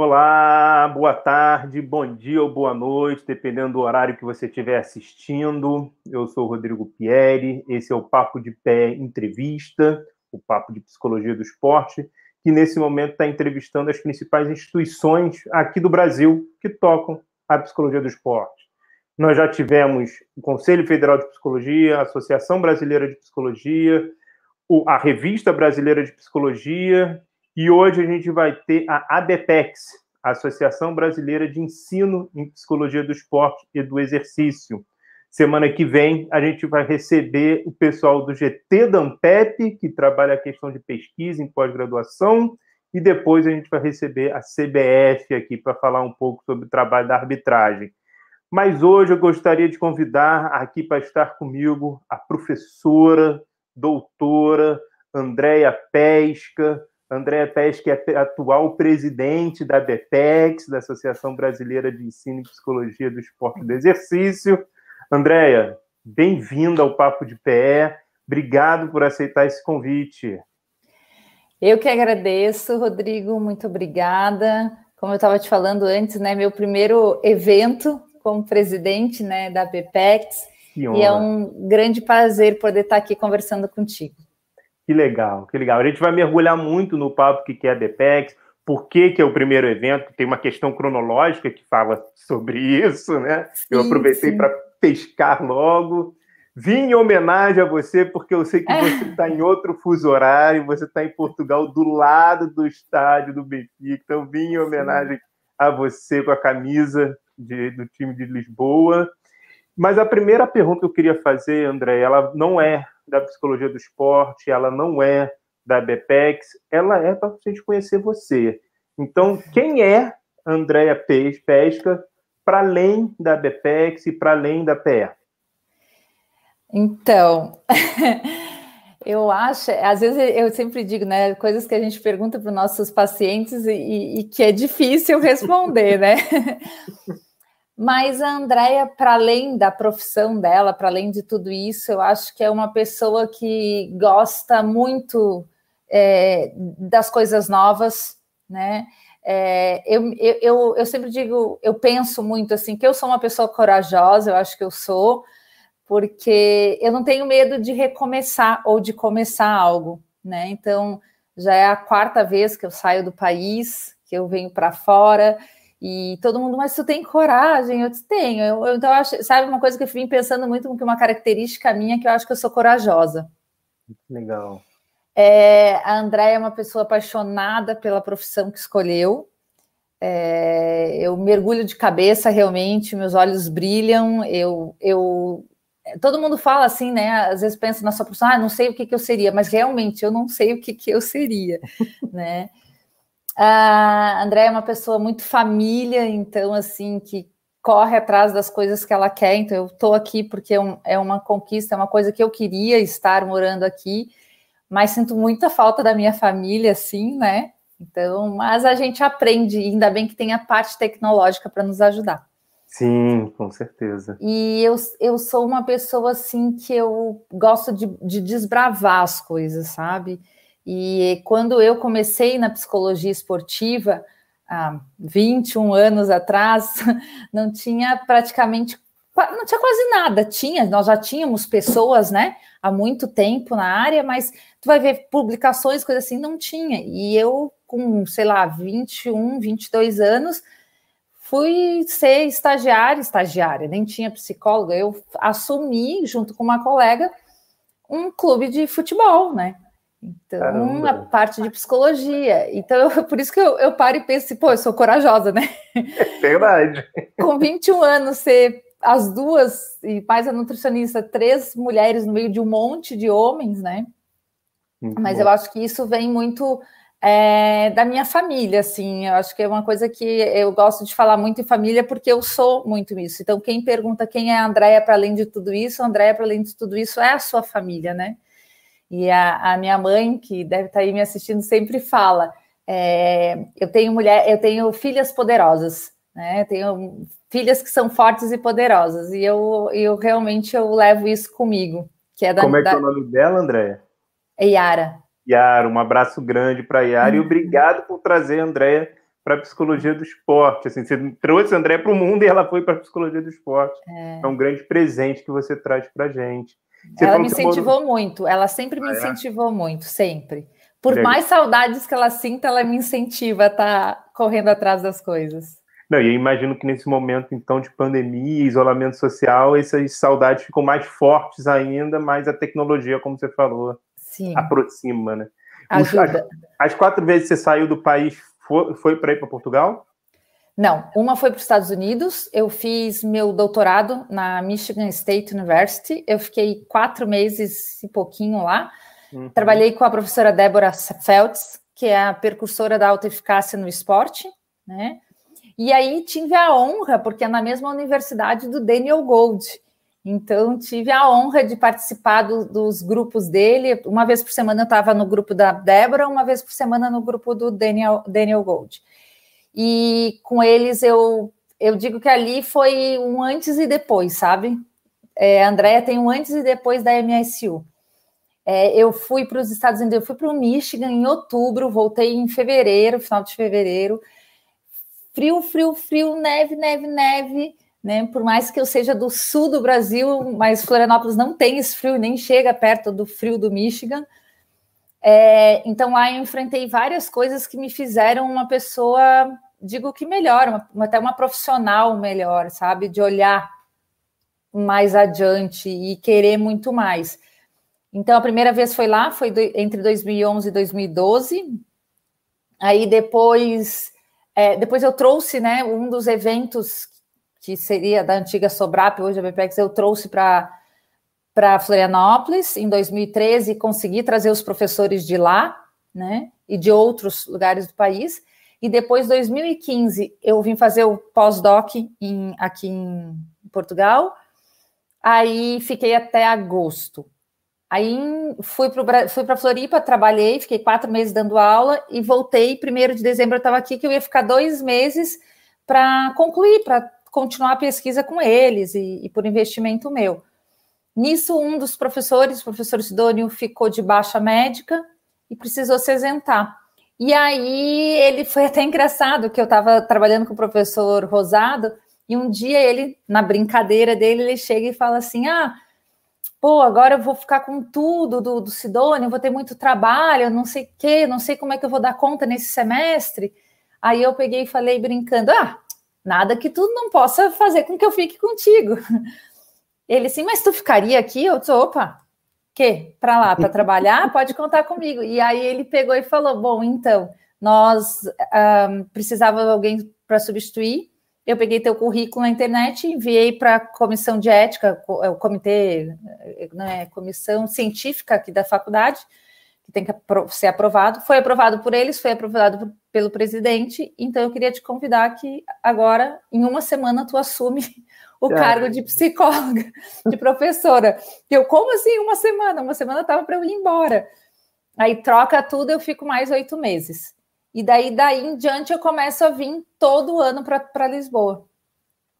Olá, boa tarde, bom dia ou boa noite, dependendo do horário que você estiver assistindo. Eu sou o Rodrigo Pieri, esse é o Papo de Pé Entrevista, o Papo de Psicologia do Esporte, que nesse momento está entrevistando as principais instituições aqui do Brasil que tocam a psicologia do esporte. Nós já tivemos o Conselho Federal de Psicologia, a Associação Brasileira de Psicologia, a Revista Brasileira de Psicologia e hoje a gente vai ter a ABPEX, Associação Brasileira de Ensino em Psicologia do Esporte e do Exercício. Semana que vem a gente vai receber o pessoal do GT da Ampep, que trabalha a questão de pesquisa em pós-graduação, e depois a gente vai receber a CBF aqui para falar um pouco sobre o trabalho da arbitragem. Mas hoje eu gostaria de convidar aqui para estar comigo a professora, doutora Andréia Pesca, Andréa Pes, que é atual presidente da BEPEX, da Associação Brasileira de Ensino e Psicologia do Esporte e do Exercício. Andréia, bem-vinda ao Papo de Pé. Obrigado por aceitar esse convite. Eu que agradeço, Rodrigo, muito obrigada. Como eu estava te falando antes, né, meu primeiro evento como presidente né, da BPEX, e é um grande prazer poder estar aqui conversando contigo. Que legal, que legal. A gente vai mergulhar muito no papo que é a DPEX, por que, que é o primeiro evento, tem uma questão cronológica que fala sobre isso, né? Sim, Eu aproveitei para pescar logo. Vim em homenagem a você, porque eu sei que é. você está em outro fuso horário, você está em Portugal, do lado do estádio do Benfica. Então, vim em homenagem Sim. a você com a camisa de, do time de Lisboa. Mas a primeira pergunta que eu queria fazer, André, ela não é da psicologia do esporte, ela não é da BPEX, ela é para a gente conhecer você. Então, quem é Andréia Pesca para além da BPEX e para além da PE? Então, eu acho, às vezes eu sempre digo, né, coisas que a gente pergunta para os nossos pacientes e, e, que é difícil responder, né? Mas a Andrea, para além da profissão dela, para além de tudo isso, eu acho que é uma pessoa que gosta muito é, das coisas novas, né? É, eu, eu, eu sempre digo, eu penso muito assim, que eu sou uma pessoa corajosa, eu acho que eu sou, porque eu não tenho medo de recomeçar ou de começar algo, né? Então, já é a quarta vez que eu saio do país, que eu venho para fora, e todo mundo, mas tu tem coragem? Eu tenho. Eu, eu, então, eu acho, sabe, uma coisa que eu vim pensando muito, que uma característica minha, que eu acho que eu sou corajosa. Legal. É, a Andréia é uma pessoa apaixonada pela profissão que escolheu. É, eu mergulho de cabeça realmente, meus olhos brilham. Eu, eu, todo mundo fala assim, né? Às vezes pensa na sua profissão, ah, não sei o que, que eu seria, mas realmente eu não sei o que, que eu seria, né? A André é uma pessoa muito família, então, assim, que corre atrás das coisas que ela quer. Então, eu estou aqui porque é, é uma conquista, é uma coisa que eu queria estar morando aqui, mas sinto muita falta da minha família, assim, né? Então, mas a gente aprende, ainda bem que tem a parte tecnológica para nos ajudar. Sim, com certeza. E eu, eu sou uma pessoa assim que eu gosto de, de desbravar as coisas, sabe? E quando eu comecei na psicologia esportiva, há 21 anos atrás, não tinha praticamente, não tinha quase nada. Tinha, nós já tínhamos pessoas, né, há muito tempo na área, mas tu vai ver publicações, coisas assim, não tinha. E eu, com, sei lá, 21, 22 anos, fui ser estagiária, estagiária, nem tinha psicóloga, eu assumi, junto com uma colega, um clube de futebol, né? Então, Caramba. a parte de psicologia. Então, eu, por isso que eu, eu paro e penso pô, eu sou corajosa, né? É verdade. Com 21 anos, ser as duas, e mais a nutricionista, três mulheres no meio de um monte de homens, né? Muito Mas bom. eu acho que isso vem muito é, da minha família, assim. Eu acho que é uma coisa que eu gosto de falar muito em família, porque eu sou muito isso. Então, quem pergunta quem é a Andréia para além de tudo isso, a Andréia para além de tudo isso é a sua família, né? E a, a minha mãe, que deve estar tá aí me assistindo, sempre fala: é, eu tenho mulher, eu tenho filhas poderosas, né? Eu tenho filhas que são fortes e poderosas. E eu, eu realmente eu levo isso comigo. Que é da, Como é que é o nome dela, Andréia? É Yara. Yara, um abraço grande para Yara uhum. e obrigado por trazer a Andréia para a psicologia do esporte. Assim, você trouxe a André para o mundo e ela foi para a psicologia do esporte. É. é. um grande presente que você traz para a gente. Você ela me incentivou muito, ela sempre me ah, é? incentivou muito, sempre. Por Legal. mais saudades que ela sinta, ela me incentiva a estar tá correndo atrás das coisas. Não, e eu imagino que nesse momento, então, de pandemia, isolamento social, essas saudades ficam mais fortes ainda, mas a tecnologia, como você falou, Sim. aproxima, né? Ajuda. As, as quatro vezes que você saiu do país, foi, foi para ir para Portugal? Não, uma foi para os Estados Unidos. Eu fiz meu doutorado na Michigan State University. Eu fiquei quatro meses e pouquinho lá. Uhum. Trabalhei com a professora Débora Feltz, que é a percursora da alta eficácia no esporte, né? E aí tive a honra, porque é na mesma universidade do Daniel Gold. Então, tive a honra de participar do, dos grupos dele. Uma vez por semana eu estava no grupo da Débora, uma vez por semana no grupo do Daniel, Daniel Gold. E com eles eu, eu digo que ali foi um antes e depois, sabe? É, a Andrea tem um antes e depois da MSU. É, eu fui para os Estados Unidos, eu fui para o Michigan em outubro, voltei em fevereiro, final de fevereiro frio, frio, frio, neve, neve, neve, né? Por mais que eu seja do sul do Brasil, mas Florianópolis não tem esse frio, nem chega perto do frio do Michigan. É, então lá eu enfrentei várias coisas que me fizeram uma pessoa, digo que melhor, uma, até uma profissional melhor, sabe? De olhar mais adiante e querer muito mais. Então a primeira vez foi lá, foi do, entre 2011 e 2012. Aí depois é, depois eu trouxe, né, um dos eventos que seria da antiga Sobrap, hoje a BPEX, eu trouxe para para Florianópolis em 2013 consegui trazer os professores de lá, né, e de outros lugares do país. E depois, 2015, eu vim fazer o pós-doc aqui em Portugal. Aí fiquei até agosto. Aí fui para fui Floripa, trabalhei, fiquei quatro meses dando aula e voltei. Primeiro de dezembro eu estava aqui, que eu ia ficar dois meses para concluir, para continuar a pesquisa com eles e, e, por investimento meu. Nisso, um dos professores, o professor Sidônio, ficou de baixa médica e precisou se isentar. E aí ele foi até engraçado que eu estava trabalhando com o professor Rosado e um dia ele, na brincadeira dele, ele chega e fala assim: Ah, pô, agora eu vou ficar com tudo do, do Sidônio, vou ter muito trabalho, não sei o quê, não sei como é que eu vou dar conta nesse semestre. Aí eu peguei e falei brincando, ah, nada que tu não possa fazer com que eu fique contigo. Ele sim, mas tu ficaria aqui? Eu disse, opa, que? Para lá, para trabalhar? Pode contar comigo. E aí ele pegou e falou, bom, então, nós um, precisava de alguém para substituir, eu peguei teu currículo na internet, enviei para a comissão de ética, é, o comitê, né, comissão científica aqui da faculdade, que tem que ser aprovado. Foi aprovado por eles, foi aprovado pelo presidente. Então eu queria te convidar que agora, em uma semana, tu assume o é. cargo de psicóloga, de professora. Eu, como assim, uma semana? Uma semana estava para eu ir embora. Aí troca tudo, eu fico mais oito meses. E daí, daí em diante, eu começo a vir todo ano para Lisboa.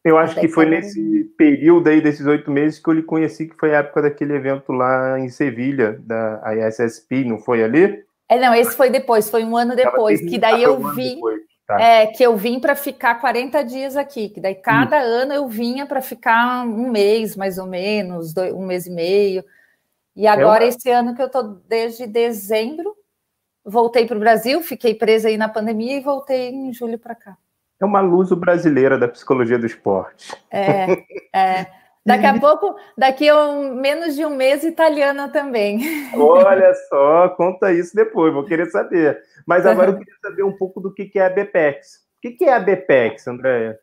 Eu acho Até que foi nesse período aí desses oito meses que eu lhe conheci, que foi a época daquele evento lá em Sevilha, da ISSP, não foi ali? É, não, esse foi depois, foi um ano depois, que daí eu um vim, tá. é, que eu vim para ficar 40 dias aqui, que daí cada ano eu vinha para ficar um mês, mais ou menos, dois, um mês e meio. E agora, é uma... esse ano que eu estou desde dezembro, voltei para o Brasil, fiquei presa aí na pandemia e voltei em julho para cá. É uma luz brasileira da psicologia do esporte. É, é. Daqui a pouco, daqui a um, menos de um mês, italiana também. Olha só, conta isso depois, vou querer saber. Mas agora eu queria saber um pouco do que é a BPEX. O que é a BPEX, Andréia?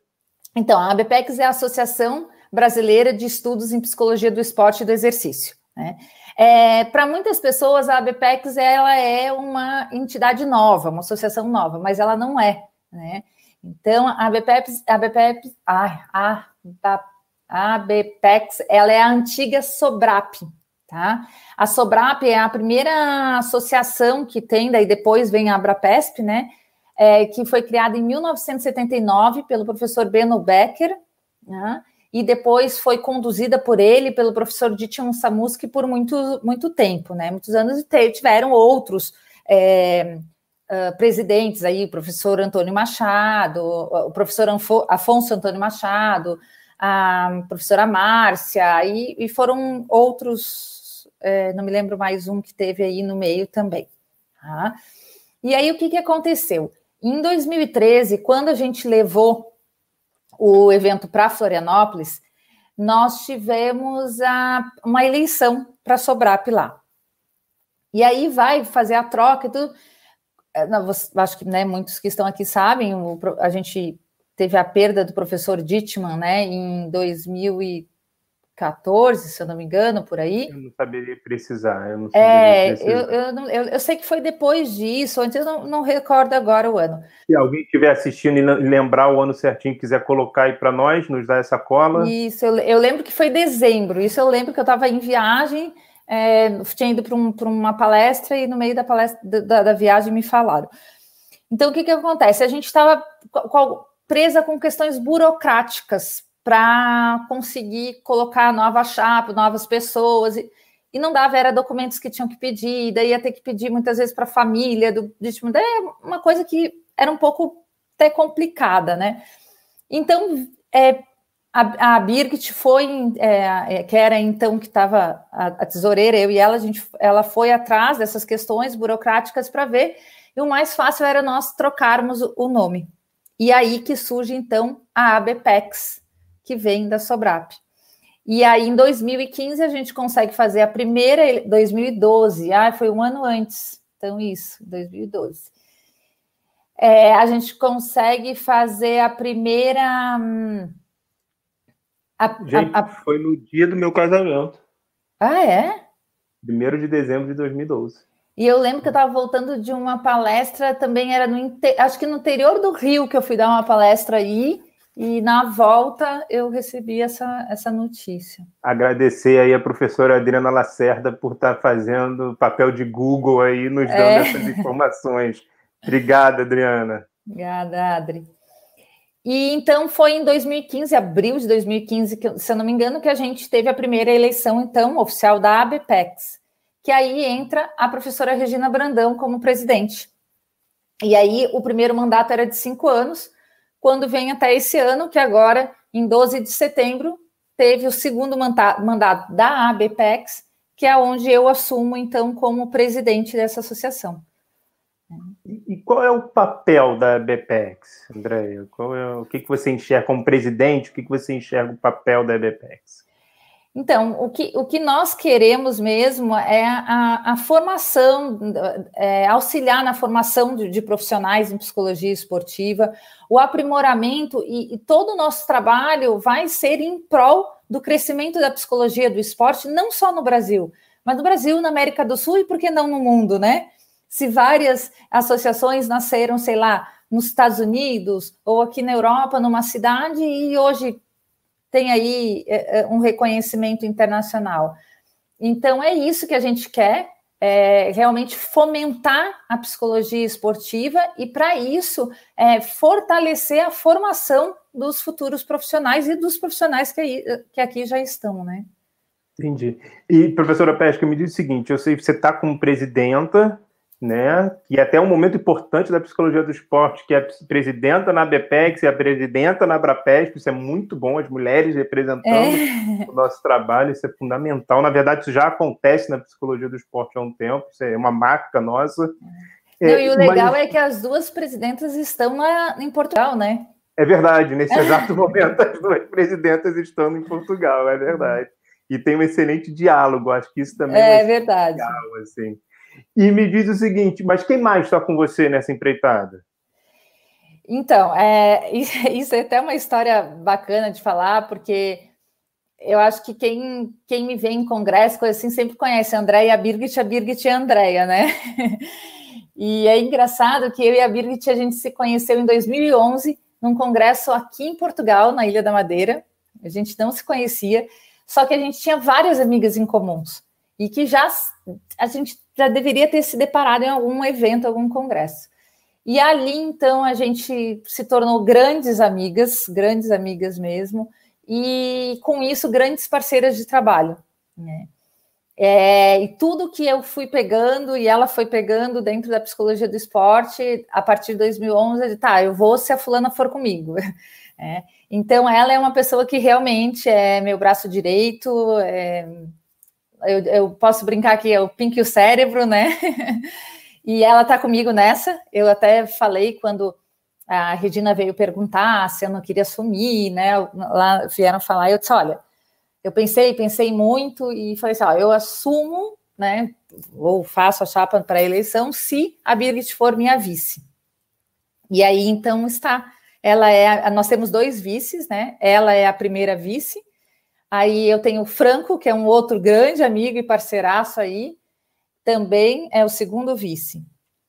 Então, a BPEX é a Associação Brasileira de Estudos em Psicologia do Esporte e do Exercício. Né? É, Para muitas pessoas, a ABPEX ela é uma entidade nova, uma associação nova, mas ela não é. Né? Então, a ABPEX, a ABPEX, a, a, a ABPEX, ela é a antiga Sobrap, tá? A Sobrap é a primeira associação que tem, daí depois vem a Abrapesp, né? É, que foi criada em 1979 pelo professor Beno Becker, né? e depois foi conduzida por ele, pelo professor Dition Samuski, por muito, muito tempo, né? Muitos anos tiveram outros é, uh, presidentes aí, o professor Antônio Machado, o professor Afonso Antônio Machado, a professora Márcia, e, e foram outros, é, não me lembro mais um que teve aí no meio também. Tá? E aí o que, que aconteceu? Em 2013, quando a gente levou o evento para Florianópolis, nós tivemos a, uma eleição para Sobrap lá. E aí vai fazer a troca e tudo. É, acho que né, muitos que estão aqui sabem, a gente teve a perda do professor Dittman né, em 2000 14, se eu não me engano, por aí. Eu não saberia precisar. Eu, não é, precisar. Eu, eu, não, eu, eu, sei que foi depois disso, antes eu não, não, recordo agora o ano. Se alguém estiver assistindo e lembrar o ano certinho, quiser colocar aí para nós, nos dar essa cola. Isso, eu, eu lembro que foi dezembro. Isso eu lembro que eu estava em viagem, é, tinha ido para um, uma palestra e no meio da palestra da, da viagem me falaram. Então, o que, que acontece? A gente estava presa com questões burocráticas para conseguir colocar nova chapa, novas pessoas. E, e não dava, era documentos que tinham que pedir, daí ia ter que pedir muitas vezes para a família do vítima. Daí é uma coisa que era um pouco até complicada, né? Então, é, a, a Birgit foi, é, é que era então que estava a, a, tesoureira, eu e ela, a gente, ela foi atrás dessas questões burocráticas para ver, e o mais fácil era nós trocarmos o, o nome. E aí que surge, então, a ABPEX, que vem da Sobrap. E aí, em 2015, a gente consegue fazer a primeira, 2012, ah, foi um ano antes, então isso, 2012. É, a gente consegue fazer a primeira. Hum, a, gente, a, a... foi no dia do meu casamento. Ah, é? 1 de dezembro de 2012. E eu lembro que eu estava voltando de uma palestra, também era no acho que no interior do Rio que eu fui dar uma palestra aí, e na volta eu recebi essa, essa notícia. Agradecer aí a professora Adriana Lacerda por estar fazendo papel de Google aí, nos dando é. essas informações. Obrigada, Adriana. Obrigada, Adri. E então foi em 2015, abril de 2015, que, se eu não me engano, que a gente teve a primeira eleição, então, oficial da ABPEX, que aí entra a professora Regina Brandão como presidente. E aí o primeiro mandato era de cinco anos, quando vem até esse ano, que agora, em 12 de setembro, teve o segundo mandato da ABPEX, que é onde eu assumo, então, como presidente dessa associação. E qual é o papel da ABPEX, Andréia? É, o que, que você enxerga como presidente? O que, que você enxerga o papel da ABPEX? Então, o que, o que nós queremos mesmo é a, a formação, é, auxiliar na formação de, de, profissionais em psicologia esportiva, o aprimoramento e, e, todo o nosso trabalho vai ser em prol do crescimento da psicologia do esporte, não só no Brasil, mas no Brasil, na América do Sul e por que não no mundo, né? Se várias associações nasceram, sei lá, nos Estados Unidos ou aqui na Europa, numa cidade, e hoje tem aí é, é, um reconhecimento internacional. Então, é isso que a gente quer, é, realmente fomentar a psicologia esportiva e, para isso, é, fortalecer a formação dos futuros profissionais e dos profissionais que, aí, que aqui já estão, né? Entendi. E, professora Pesca, me diz o seguinte: eu sei que você está como presidenta né? É até um momento importante da psicologia do esporte, que é a presidenta na BPEX e a presidenta na Abrapesp, isso é muito bom, as mulheres representando é. o nosso trabalho, isso é fundamental. Na verdade, isso já acontece na psicologia do esporte há um tempo, isso é uma marca nossa. Não, é, e o legal mas... é que as duas presidentas estão lá em Portugal, né? É verdade, nesse exato momento as duas presidentas estão em Portugal, é verdade. E tem um excelente diálogo, acho que isso também é, é verdade. Legal, assim. E me diz o seguinte, mas quem mais está com você nessa empreitada? Então, é, isso é até uma história bacana de falar, porque eu acho que quem, quem me vê em congresso, coisa assim, sempre conhece a Andréia Birgit, a Birgit e a Andréia, né? E é engraçado que eu e a Birgit, a gente se conheceu em 2011, num congresso aqui em Portugal, na Ilha da Madeira. A gente não se conhecia, só que a gente tinha várias amigas em comuns e que já a gente já deveria ter se deparado em algum evento, algum congresso. E ali, então, a gente se tornou grandes amigas, grandes amigas mesmo, e com isso, grandes parceiras de trabalho. Né? É, e tudo que eu fui pegando e ela foi pegando dentro da psicologia do esporte, a partir de 2011, eu disse, tá, eu vou se a fulana for comigo. É, então, ela é uma pessoa que realmente é meu braço direito, é, eu, eu, posso brincar que eu pinque o cérebro, né? e ela tá comigo nessa. Eu até falei quando a Regina veio perguntar se eu não queria assumir, né? Lá vieram falar, eu disse, olha, eu pensei, pensei muito e falei assim, ó, eu assumo, né, ou faço a chapa para a eleição se a Birgit for minha vice. E aí, então, está. Ela é, nós temos dois vices, né? Ela é a primeira vice. Aí eu tenho o Franco, que é um outro grande amigo e parceiraço aí, também é o segundo vice.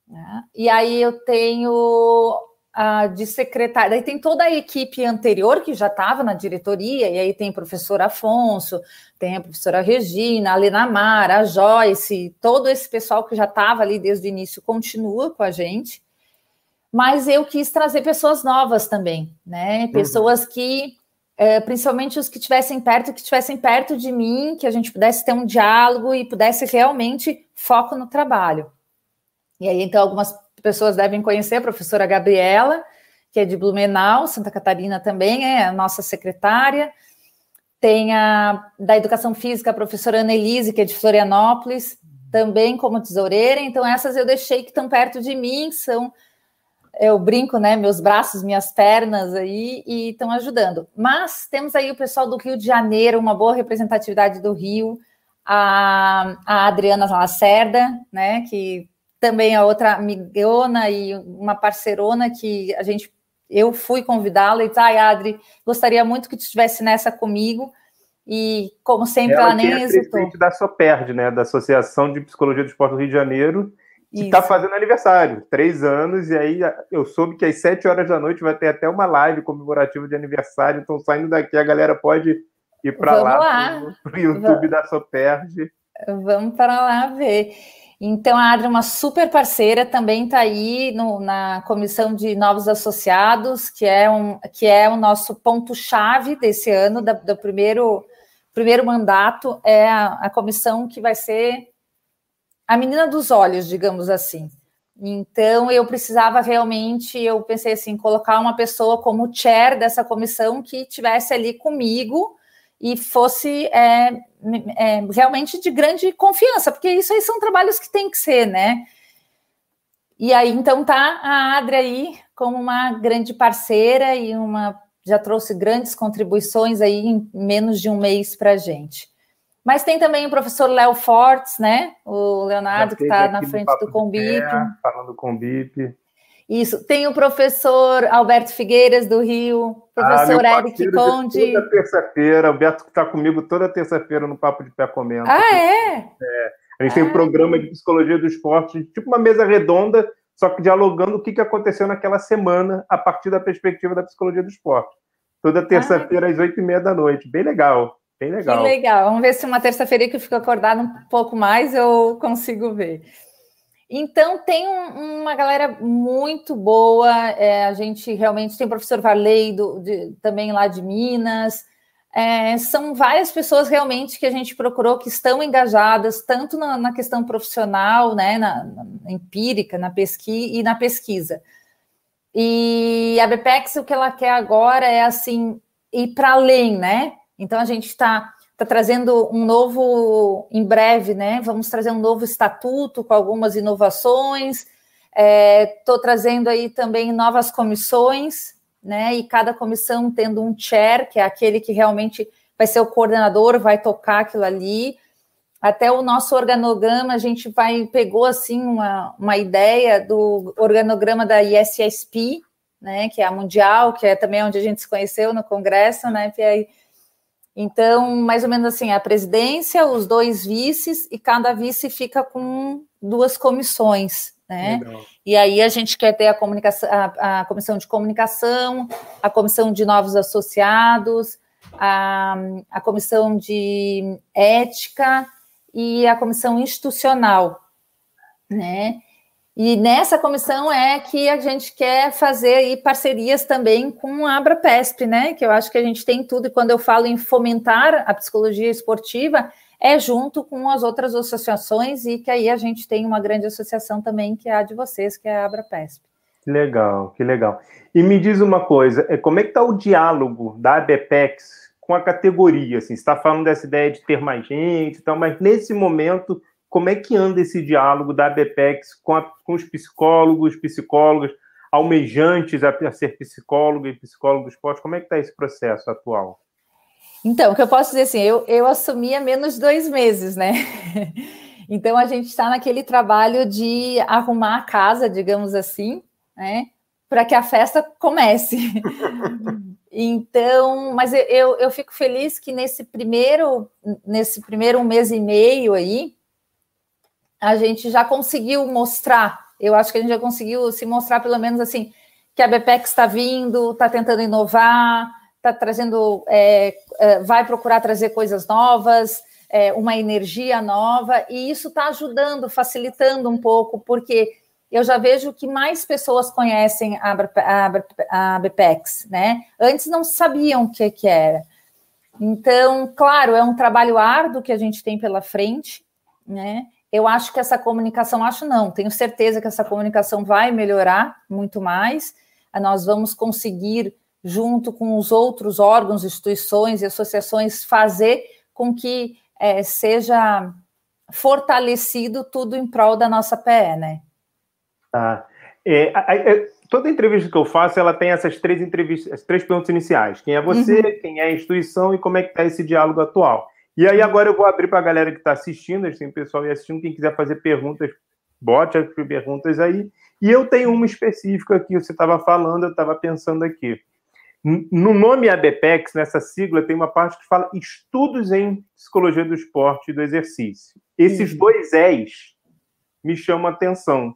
Né? E aí eu tenho uh, de secretária. Daí tem toda a equipe anterior que já estava na diretoria, e aí tem o professor Afonso, tem a professora Regina, a Lena Mara, a Joyce, todo esse pessoal que já estava ali desde o início continua com a gente. Mas eu quis trazer pessoas novas também, né? Uhum. Pessoas que, é, principalmente os que estivessem perto, que estivessem perto de mim, que a gente pudesse ter um diálogo e pudesse realmente foco no trabalho. E aí, então, algumas pessoas devem conhecer a professora Gabriela, que é de Blumenau, Santa Catarina também, é a nossa secretária. Tem a da Educação Física, a professora Annelise, que é de Florianópolis, também como tesoureira. Então, essas eu deixei que estão perto de mim, são, eu brinco, né, meus braços, minhas pernas aí, e estão ajudando. Mas temos aí o pessoal do Rio de Janeiro, uma boa representatividade do Rio, a, a Adriana Lacerda, né, que também a outra amigona e uma parceirona que a gente eu fui convidá-la e disse, ai, Adri, gostaria muito que tu estivesse nessa comigo. E, como sempre, ela, ela nem é hesitou. da SOPERD, né? Da Associação de Psicologia do Esporte do Rio de Janeiro, que está fazendo aniversário, três anos, e aí eu soube que às sete horas da noite vai ter até uma live comemorativa de aniversário, então saindo daqui a galera pode ir para lá, lá. para o YouTube Vamos. da SOPERD. Vamos para lá ver. Então, a Adri é uma super parceira, também está aí no, na comissão de novos associados, que é, um, que é o nosso ponto-chave desse ano, da, do primeiro, primeiro mandato, é a, a comissão que vai ser a menina dos olhos, digamos assim. Então, eu precisava realmente, eu pensei assim, colocar uma pessoa como chair dessa comissão que tivesse ali comigo e fosse é, é, realmente de grande confiança, porque isso aí são trabalhos que tem que ser, né? E aí, então, tá a Adri aí como uma grande parceira e uma já trouxe grandes contribuições aí em menos de um mês para a gente. Mas tem também o professor Léo Fortes, né? O Leonardo, que está na frente do Combip. Falando do Combip. Isso. Tem o professor Alberto Figueiras, do Rio, professor ah, Eric Conde. Toda terça-feira, Alberto está comigo toda terça-feira no Papo de Pé Comenta. Ah, é? é. A gente ah. tem um programa de psicologia do esporte, tipo uma mesa redonda, só que dialogando o que aconteceu naquela semana a partir da perspectiva da psicologia do esporte. Toda terça-feira, ah. às oito e meia da noite. Bem legal. Bem legal. Que legal. Vamos ver se uma terça-feira que eu fico acordado um pouco mais eu consigo ver. Então, tem um, uma galera muito boa. É, a gente realmente tem o professor Varley, do, de, também lá de Minas. É, são várias pessoas realmente que a gente procurou que estão engajadas, tanto na, na questão profissional, né, na, na, empírica, na pesquisa e na pesquisa. E a BPEX, o que ela quer agora é assim ir para além, né? Então a gente está está trazendo um novo, em breve, né? Vamos trazer um novo estatuto com algumas inovações. Estou é, trazendo aí também novas comissões, né? E cada comissão tendo um chair, que é aquele que realmente vai ser o coordenador, vai tocar aquilo ali. Até o nosso organograma, a gente vai pegou assim uma, uma ideia do organograma da ISSP, né? Que é a mundial, que é também onde a gente se conheceu no congresso, né? E aí, então, mais ou menos assim, a presidência, os dois vices, e cada vice fica com duas comissões, né? Legal. E aí a gente quer ter a, comunicação, a, a, comissão de comunicação, a comissão de novos associados, a, a comissão de ética e a comissão institucional, né? E nessa comissão é que a gente quer fazer parcerias também com a AbraPesp, né? Que eu acho que a gente tem tudo, e quando eu falo em fomentar a psicologia esportiva, é junto com as outras associações e que aí a gente tem uma grande associação também, que é a de vocês, que é a Abrapesp. Legal, que legal. E me diz uma coisa, é, como é que está o diálogo da ABPEX com a categoria? Assim, você está falando dessa ideia de ter mais gente e tal, mas nesse momento, como é que anda esse diálogo da ABPEX com, a, com os psicólogos, psicólogas, almejantes a, a ser psicólogo e psicólogo do esporte? Como é que está esse processo atual? Então, o que eu posso dizer assim, eu, eu assumi há menos de dois meses, né? Então, a gente está naquele trabalho de arrumar a casa, digamos assim, né? Para que a festa comece. então, mas eu, eu fico feliz que nesse primeiro, nesse primeiro mês e meio aí, a gente já conseguiu mostrar, eu acho que a gente já conseguiu se mostrar, pelo menos assim, que a BPEC está vindo, está tentando inovar, está trazendo, é, é, vai procurar trazer coisas novas, é, uma energia nova, e isso está ajudando, facilitando um pouco, porque eu já vejo que mais pessoas conhecem a, a, a BPEX, né? Antes não sabiam o que, que era. Então, claro, é um trabalho árduo que a gente tem pela frente, né? Eu acho que essa comunicação, acho não, tenho certeza que essa comunicação vai melhorar muito mais. Nós vamos conseguir junto com os outros órgãos, instituições e associações, fazer com que é, seja fortalecido tudo em prol da nossa PE, né? Tá. É, é, toda entrevista que eu faço, ela tem essas três entrevistas, as três perguntas iniciais. Quem é você, uhum. quem é a instituição e como é que está esse diálogo atual. E aí agora eu vou abrir para a galera que está assistindo, a gente tem pessoal aí assistindo, quem quiser fazer perguntas, bote as perguntas aí. E eu tenho uma específica que você estava falando, eu estava pensando aqui. No nome ABPEX, nessa sigla, tem uma parte que fala estudos em psicologia do esporte e do exercício. Esses uhum. dois És me chamam a atenção.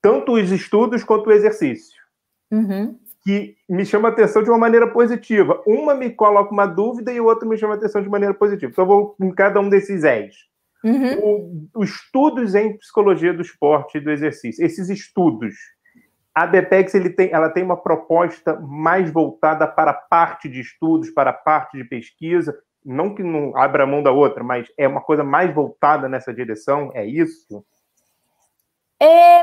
Tanto os estudos quanto o exercício. Uhum. Que me chama a atenção de uma maneira positiva. Uma me coloca uma dúvida e o outro me chama a atenção de maneira positiva. Então, eu vou em cada um desses És. Uhum. O, os estudos em psicologia do esporte e do exercício. Esses estudos a BPEX ele tem, ela tem uma proposta mais voltada para a parte de estudos, para a parte de pesquisa, não que não abra mão da outra, mas é uma coisa mais voltada nessa direção, é isso? É,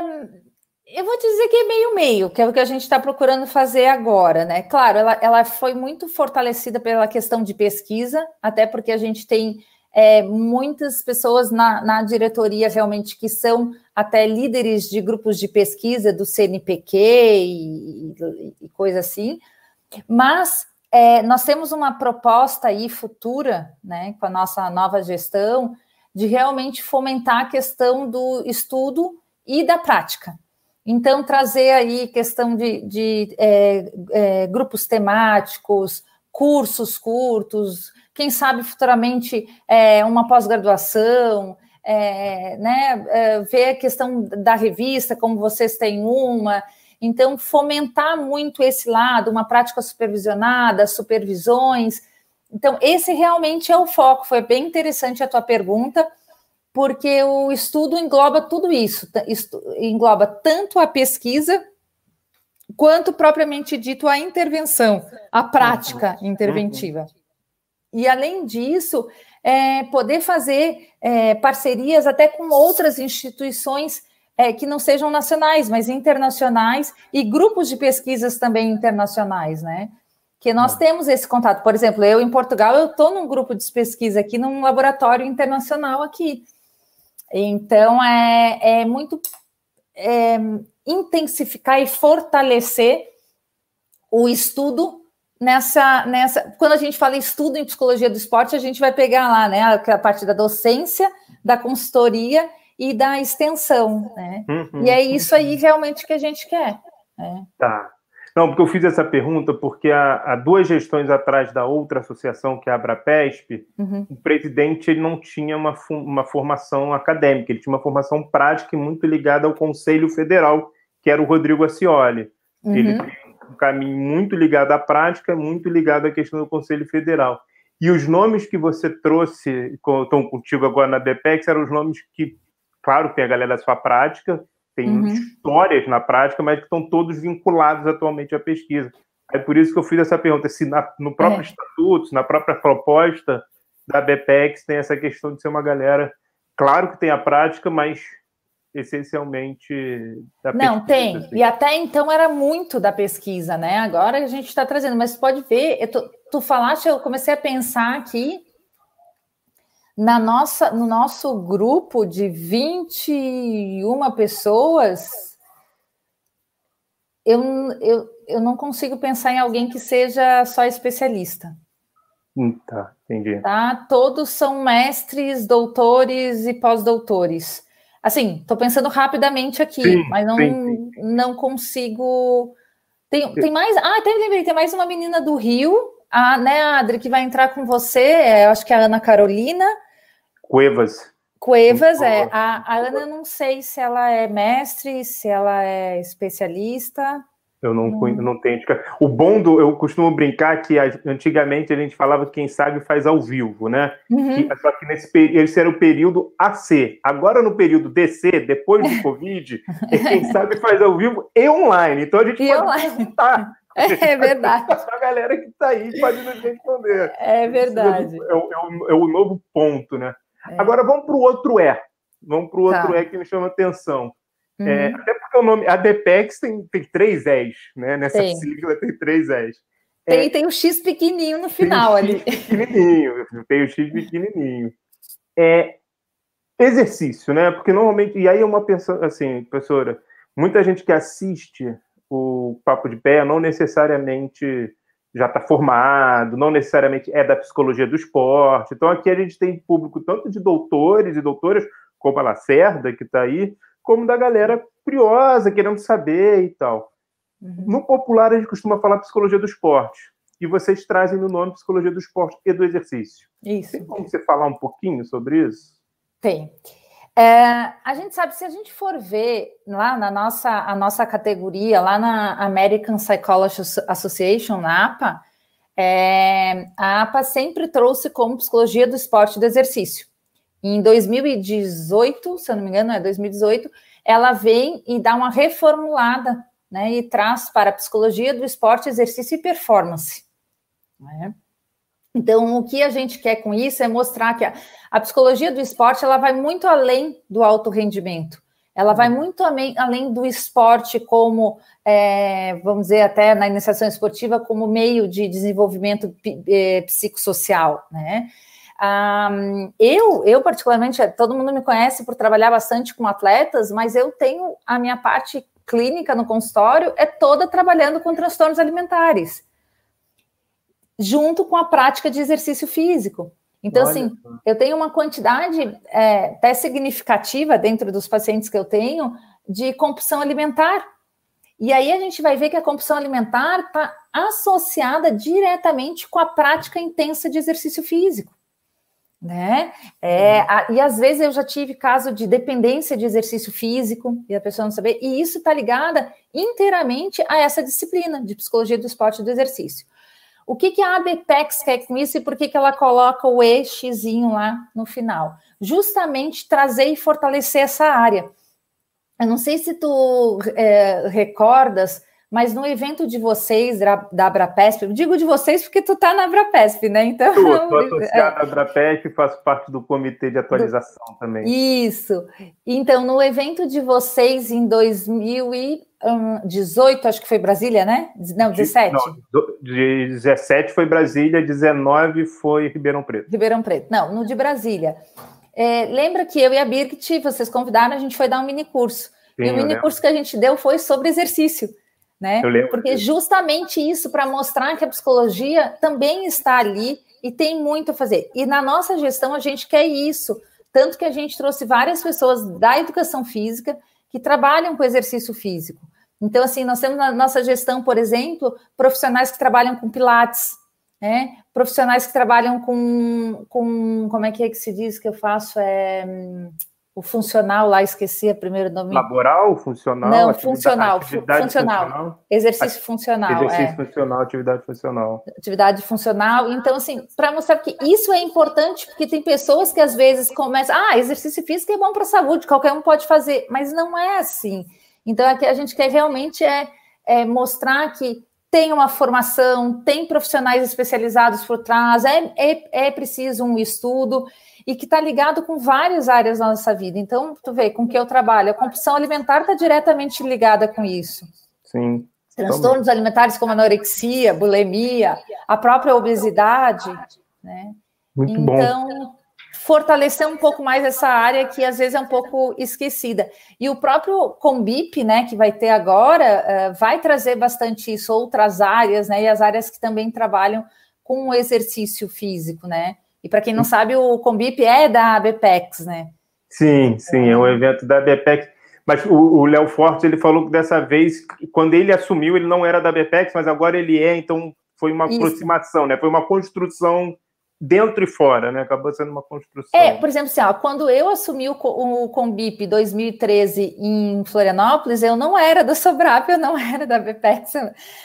eu vou dizer que é meio-meio, que é o que a gente está procurando fazer agora, né? Claro, ela, ela foi muito fortalecida pela questão de pesquisa, até porque a gente tem é, muitas pessoas na, na, diretoria realmente que são até líderes de grupos de pesquisa do CNPq e, e, e coisa assim, mas é, nós temos uma proposta aí futura, né, com a nossa nova gestão, de realmente fomentar a questão do estudo e da prática. Então, trazer aí questão de, de é, é, grupos temáticos, cursos curtos, quem sabe futuramente é, uma pós-graduação, é, né, é, ver a questão da revista, como vocês têm uma. Então, fomentar muito esse lado, uma prática supervisionada, supervisões. Então, esse realmente é o foco. Foi bem interessante a tua pergunta, porque o estudo engloba tudo isso, engloba tanto a pesquisa quanto propriamente dito a intervenção, a prática uhum. interventiva. E além disso, é, poder fazer é, parcerias até com outras instituições é, que não sejam nacionais, mas internacionais e grupos de pesquisas também internacionais, né? Que nós temos esse contato. Por exemplo, eu em Portugal, eu estou num grupo de pesquisa aqui, num laboratório internacional aqui. Então, é, é muito é, intensificar e fortalecer o estudo nessa, nessa. Quando a gente fala estudo em psicologia do esporte, a gente vai pegar lá, né, a, parte da docência, da consultoria e da extensão, né? Uhum, e é isso aí realmente que a gente quer. Né? Tá. Não, porque eu fiz essa pergunta porque há, há, duas gestões atrás da outra associação, que é a Abrapesp, uhum. o presidente ele não tinha uma, uma formação acadêmica, ele tinha uma formação prática e muito ligada ao Conselho Federal, que era o Rodrigo Acioli. Uhum. Ele um caminho muito ligado à prática, muito ligado à questão do Conselho Federal. E os nomes que você trouxe, estão contigo agora na BPEX, eram os nomes que, claro, tem a galera da sua prática, tem uhum. histórias na prática, mas que estão todos vinculados atualmente à pesquisa. É por isso que eu fiz essa pergunta, se na, no próprio é. estatuto, na própria proposta da BPEX tem essa questão de ser uma galera, claro que tem a prática, mas essencialmente da Não, pesquisa, tem. Assim. E até então era muito da pesquisa, né? Agora a gente está trazendo, mas pode ver, tô, tu falaste, eu comecei a pensar aqui na nossa, no nosso grupo de 21 pessoas, eu, eu, eu não consigo pensar em alguém que seja só especialista. Hum, tá, entendi. Tá? Todos são mestres, doutores e pós-doutores. Assim, estou pensando rapidamente aqui, sim, mas não, sim, sim. não consigo. Tem, tem mais. Ah, até lembrei, tem mais uma menina do Rio, a, né, Adri, que vai entrar com você, é, acho que é a Ana Carolina. Cuevas. Cuevas, é. A, a Ana, eu não sei se ela é mestre, se ela é especialista. Eu não, hum. não tenho. O bom do. Eu costumo brincar que antigamente a gente falava que quem sabe faz ao vivo, né? Uhum. Que, só que nesse esse era o período AC. Agora, no período DC, depois do Covid, é quem sabe faz ao vivo e online. Então a gente e pode online. É verdade. A galera que está aí pode nos responder. É verdade. É o, é o, é o novo ponto, né? É. Agora vamos para o outro E. Vamos para o outro tá. E que me chama atenção. É, uhum. É, até porque o nome, a Depex tem, tem três E's, né? Nessa tem. sigla tem três E's. Tem, é, tem o X pequenininho no final ali. Pequenininho, tem o X pequenininho. É exercício, né? Porque normalmente, e aí é uma pessoa, assim, professora, muita gente que assiste o Papo de Pé não necessariamente já está formado, não necessariamente é da psicologia do esporte. Então aqui a gente tem público tanto de doutores e doutoras, como a Lacerda, que está aí, como da galera curiosa, querendo saber e tal. Uhum. No popular, a gente costuma falar psicologia do esporte. E vocês trazem no nome psicologia do esporte e do exercício. Isso. Tem como você falar um pouquinho sobre isso? Tem. É, a gente sabe, se a gente for ver lá na nossa, a nossa categoria, lá na American Psychology Association, na APA, é, a APA sempre trouxe como psicologia do esporte e do exercício. Em 2018, se eu não me engano, é 2018, ela vem e dá uma reformulada, né, e traz para a psicologia do esporte, exercício e performance. Né? Então, o que a gente quer com isso é mostrar que a, a psicologia do esporte ela vai muito além do alto rendimento. Ela vai muito além, além do esporte como, é, vamos dizer, até na iniciação esportiva, como meio de desenvolvimento é, psicossocial, né? Um, eu, eu particularmente, todo mundo me conhece por trabalhar bastante com atletas, mas eu tenho a minha parte clínica no consultório é toda trabalhando com transtornos alimentares, junto com a prática de exercício físico. Então, Olha. assim, eu tenho uma quantidade é, até significativa dentro dos pacientes que eu tenho de compulsão alimentar. E aí a gente vai ver que a compulsão alimentar está associada diretamente com a prática intensa de exercício físico né? É, a, e às vezes eu já tive caso de dependência de exercício físico e a pessoa não saber, e isso está ligada inteiramente a essa disciplina de psicologia do esporte e do exercício. O que, que a ABPEX quer com isso e por que, que ela coloca o eixozinho lá no final? Justamente trazer e fortalecer essa área. Eu não sei se tu é, recordas mas no evento de vocês, da Abrapesp, eu digo de vocês porque tu tá na Abrapesp, né? Então. Estou associada à Abrapesp e faço parte do comitê de atualização do... também. Isso. Então, no evento de vocês em 2018, acho que foi Brasília, né? Não, 17. Não, 17 foi Brasília, 19 foi Ribeirão Preto. Ribeirão Preto. Não, no de Brasília. É, lembra que eu e a Birgit, vocês convidaram, a gente foi dar um mini curso. Sim, e o mini curso que a gente deu foi sobre exercício né? Porque justamente isso para mostrar que a psicologia também está ali e tem muito a fazer. E na nossa gestão a gente quer isso, tanto que a gente trouxe várias pessoas da educação física que trabalham com exercício físico. Então, assim, nós temos na nossa gestão, por exemplo, profissionais que trabalham com pilates, né? Profissionais que trabalham com, com como é que é que se diz que eu faço? É o funcional lá, esqueci a primeiro nome. Laboral, funcional? Não, atividade, funcional, atividade funcional, funcional, exercício funcional. Exercício é. funcional, atividade funcional. Atividade funcional. Então, assim, para mostrar que isso é importante, porque tem pessoas que às vezes começam, ah, exercício físico é bom para a saúde, qualquer um pode fazer, mas não é assim. Então, aqui a gente quer realmente é, é mostrar que tem uma formação, tem profissionais especializados por trás, é, é, é preciso um estudo e que está ligado com várias áreas da nossa vida. Então, tu vê, com que eu trabalho, a compulsão alimentar está diretamente ligada com isso. Sim. Transtornos alimentares como anorexia, bulimia, a própria obesidade, né? Muito então, bom. fortalecer um pouco mais essa área que às vezes é um pouco esquecida. E o próprio Combip, né, que vai ter agora, uh, vai trazer bastante isso, outras áreas, né, e as áreas que também trabalham com o exercício físico, né? E para quem não sabe, o Combip é da BPEX, né? Sim, sim, é um evento da BPEX. Mas o Léo Forte ele falou que dessa vez, quando ele assumiu, ele não era da BPEX, mas agora ele é, então foi uma Isso. aproximação, né? Foi uma construção dentro e fora, né? Acabou sendo uma construção. É, por exemplo, assim, ó, quando eu assumi o, o Combip 2013 em Florianópolis, eu não era da Sobrap, eu não era da BPEX,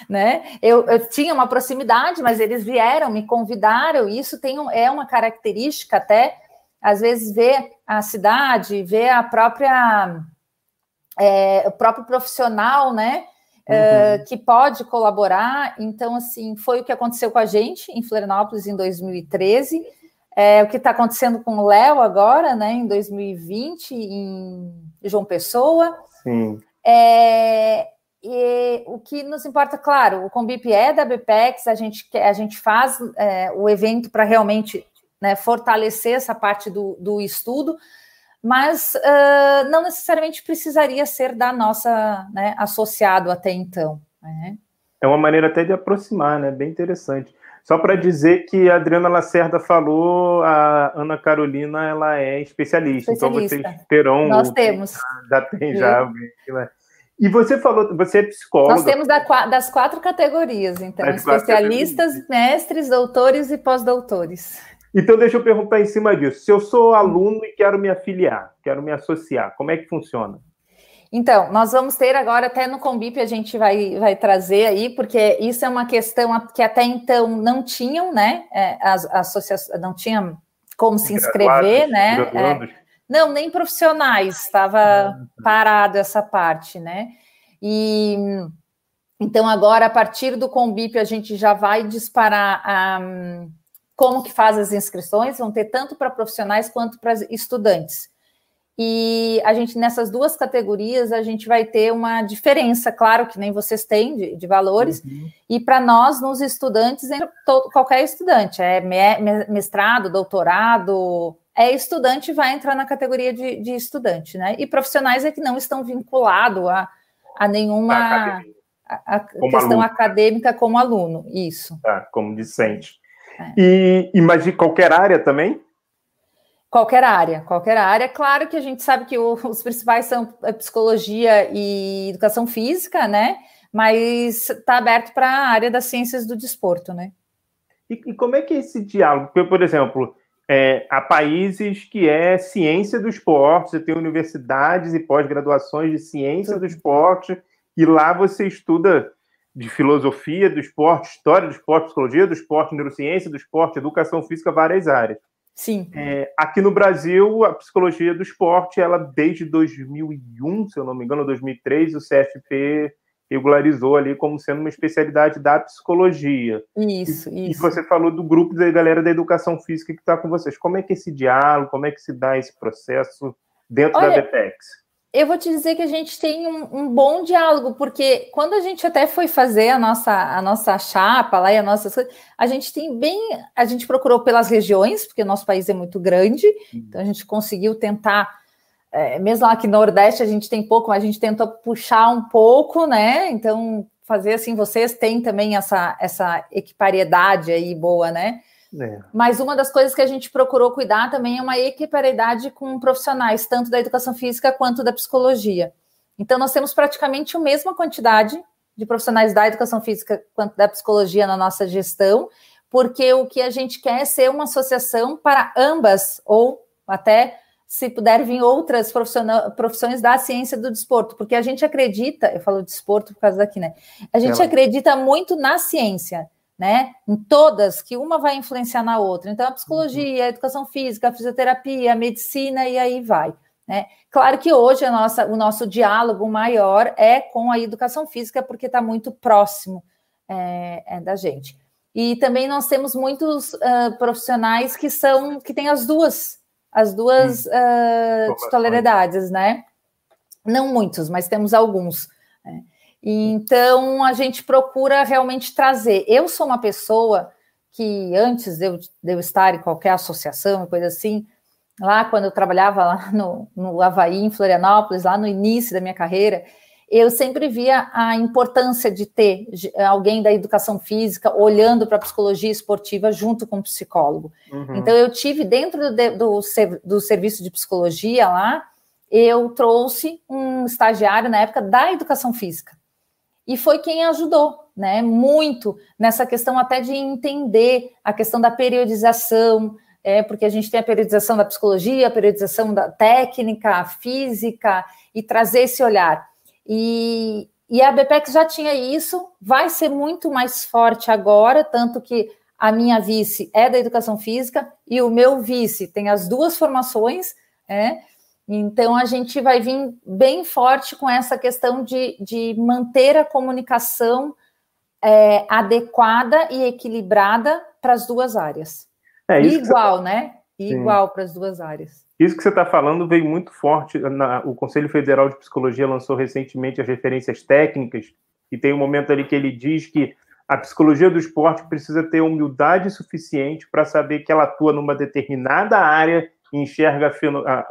né? Eu, eu, tinha uma proximidade, mas eles vieram, me convidaram, e isso tem um, é uma característica até, às vezes, ver a cidade, ver a própria é, o próprio profissional, né? Uhum. Uh, que pode colaborar. Então, assim, foi o que aconteceu com a gente em Florianópolis em 2013. É, o que está acontecendo com o Léo agora, né, em 2020, em João Pessoa. Sim. É, e o que nos importa, claro, o Combip é da BPEX, a gente, a gente faz é, o evento para realmente né, fortalecer essa parte do, do estudo, mas uh, não necessariamente precisaria ser da nossa né, associado até então. Né? É uma maneira até de aproximar, né? Bem interessante. Só para dizer que a Adriana Lacerda falou, a Ana Carolina ela é especialista, especialista. então vocês terão. Nós temos. Já, tem já alguém? E você falou, você é psicóloga. Nós temos das quatro categorias, então, das especialistas, categorias. mestres, doutores e pós-doutores. Então, deixa eu perguntar em cima disso. Se eu sou aluno e quero me afiliar, quero me associar, como é que funciona? Então, nós vamos ter agora, até no Combip a gente vai, vai trazer aí, porque isso é uma questão que até então não tinham, né? É, as associações não tinham como se inscrever, né? É, não, nem profissionais, estava ah, tá. parado essa parte, né? E então agora, a partir do Combip, a gente já vai disparar a. Um, como que faz as inscrições, vão ter tanto para profissionais quanto para estudantes. E a gente, nessas duas categorias, a gente vai ter uma diferença, claro, que nem vocês têm de, de valores, uhum. e para nós, nos estudantes, todo, qualquer estudante, é mestrado, doutorado, é estudante, vai entrar na categoria de, de estudante, né? E profissionais é que não estão vinculados a, a nenhuma a, a questão aluno. acadêmica como aluno, isso. Tá, como discente. É. E, e mas de qualquer área também? Qualquer área, qualquer área. Claro que a gente sabe que os principais são psicologia e educação física, né? Mas está aberto para a área das ciências do desporto, né? E, e, como é que é esse diálogo? Porque, por exemplo, é, há países que é ciência do esporte, você tem universidades e pós-graduações de ciência do esporte, e lá você estuda de filosofia do esporte, história do esporte, psicologia do esporte, neurociência do esporte, educação física, várias áreas. Sim. É, aqui no Brasil, a psicologia do esporte, ela desde 2001, se eu não me engano, 2003, o CFP regularizou ali como sendo uma especialidade da psicologia. Isso, e, isso. E você falou do grupo da galera da educação física que está com vocês. Como é que esse diálogo, como é que se dá esse processo dentro Olha, da DPEX? Eu vou te dizer que a gente tem um, um, bom diálogo, porque quando a gente até foi fazer a nossa, a nossa chapa lá e a nossa a gente tem bem, a gente procurou pelas regiões, porque o nosso país é muito grande, uhum. então a gente conseguiu tentar, é, mesmo lá aqui no Nordeste a gente tem pouco, mas a gente tentou puxar um pouco, né? Então, fazer assim, vocês têm também essa, essa equipariedade aí boa, né? É. Mas uma das coisas que a gente procurou cuidar também é uma equiparidade com profissionais, tanto da educação física quanto da psicologia. Então, nós temos praticamente a mesma quantidade de profissionais da educação física quanto da psicologia na nossa gestão, porque o que a gente quer é ser uma associação para ambas, ou até se puder vir outras profissões da ciência do desporto, porque a gente acredita, eu falo desporto por causa daqui, né? A gente acredita muito na ciência né? Em todas, que uma vai influenciar na outra. Então, a psicologia, a educação física, a fisioterapia, a medicina e aí vai. Né? Claro que hoje nossa, o nosso diálogo maior é com a educação física, porque está muito próximo é, é da gente. E também nós temos muitos uh, profissionais que são que têm as duas as duas uh, titularidades, né? Não muitos, mas temos alguns. Então a gente procura realmente trazer. Eu sou uma pessoa que antes de eu, de eu estar em qualquer associação, coisa assim, lá quando eu trabalhava lá no, no Havaí, em Florianópolis, lá no início da minha carreira, eu sempre via a importância de ter alguém da educação física olhando para a psicologia esportiva junto com o psicólogo. Uhum. Então, eu tive dentro do, do, do, serviço de psicologia lá, eu trouxe um estagiário na época da educação física. E foi quem ajudou, né, muito nessa questão até de entender a questão da periodização, é, porque a gente tem a periodização da psicologia, a periodização da técnica, a física, e trazer esse olhar. E, e a BPEX já tinha isso, vai ser muito mais forte agora, tanto que a minha vice é da educação física e o meu vice tem as duas formações, né? Então a gente vai vir bem forte com essa questão de, de manter a comunicação é, adequada e equilibrada para as duas áreas. É, Igual, né? Igual para as duas áreas. Isso que você está falando veio muito forte. Na, o Conselho Federal de Psicologia lançou recentemente as referências técnicas, e tem um momento ali que ele diz que a psicologia do esporte precisa ter humildade suficiente para saber que ela atua numa determinada área enxerga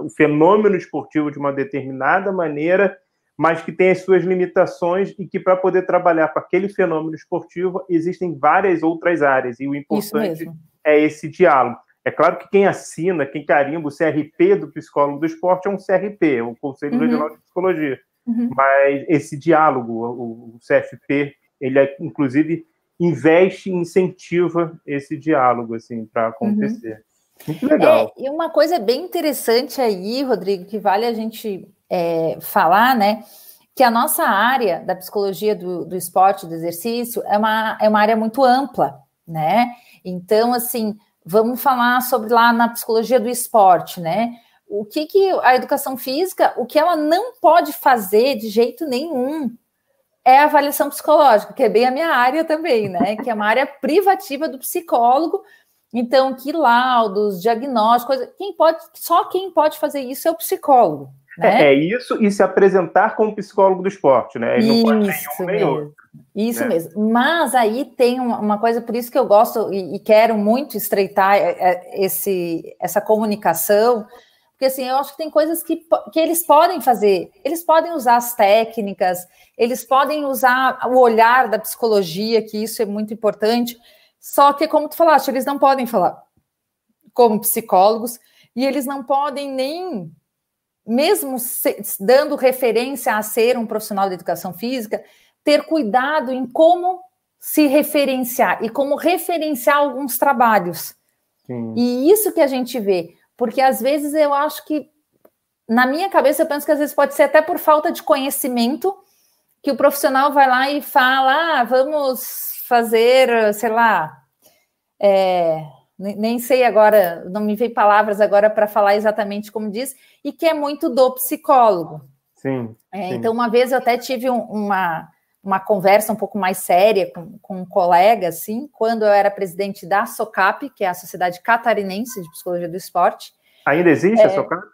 o fenômeno esportivo de uma determinada maneira, mas que tem as suas limitações e que para poder trabalhar com aquele fenômeno esportivo existem várias outras áreas e o importante é esse diálogo. É claro que quem assina, quem carimba o CRP do psicólogo do esporte é um CRP, o Conselho uhum. Regional de Psicologia. Uhum. Mas esse diálogo, o, CFP, ele é, inclusive investe e incentiva esse diálogo assim para acontecer. Uhum. Muito legal. É, e uma coisa bem interessante aí, Rodrigo, que vale a gente é, falar, né? Que a nossa área da psicologia do, do esporte, do exercício, é uma, é uma área muito ampla, né? Então, assim, Vamos falar sobre lá na psicologia do esporte, né? O que, que a educação física, o que ela não pode fazer de jeito nenhum é a avaliação psicológica, que é bem a minha área também, né? Que é uma área privativa do psicólogo. Então, que laudos, diagnósticos, quem pode, só quem pode fazer isso é o psicólogo. Né? É, é isso e se apresentar como psicólogo do esporte, né? Ele não isso pode nenhum outro. Isso né? mesmo. Mas aí tem uma coisa, por isso que eu gosto e, e quero muito estreitar é, é, esse, essa comunicação, porque assim, eu acho que tem coisas que, que eles podem fazer. Eles podem usar as técnicas, eles podem usar o olhar da psicologia, que isso é muito importante. Só que, como tu falaste, eles não podem falar como psicólogos e eles não podem nem, mesmo se, dando referência a ser um profissional de educação física, ter cuidado em como se referenciar e como referenciar alguns trabalhos. Sim. E isso que a gente vê, porque às vezes eu acho que, na minha cabeça, eu penso que às vezes pode ser até por falta de conhecimento que o profissional vai lá e fala: ah, vamos fazer, sei lá, é, nem sei agora, não me veio palavras agora para falar exatamente como diz, e que é muito do psicólogo. Sim, é, sim. Então, uma vez eu até tive um, uma, uma conversa um pouco mais séria com, com um colega, assim, quando eu era presidente da SOCAP, que é a Sociedade Catarinense de Psicologia do Esporte. Ainda existe é, a SOCAP?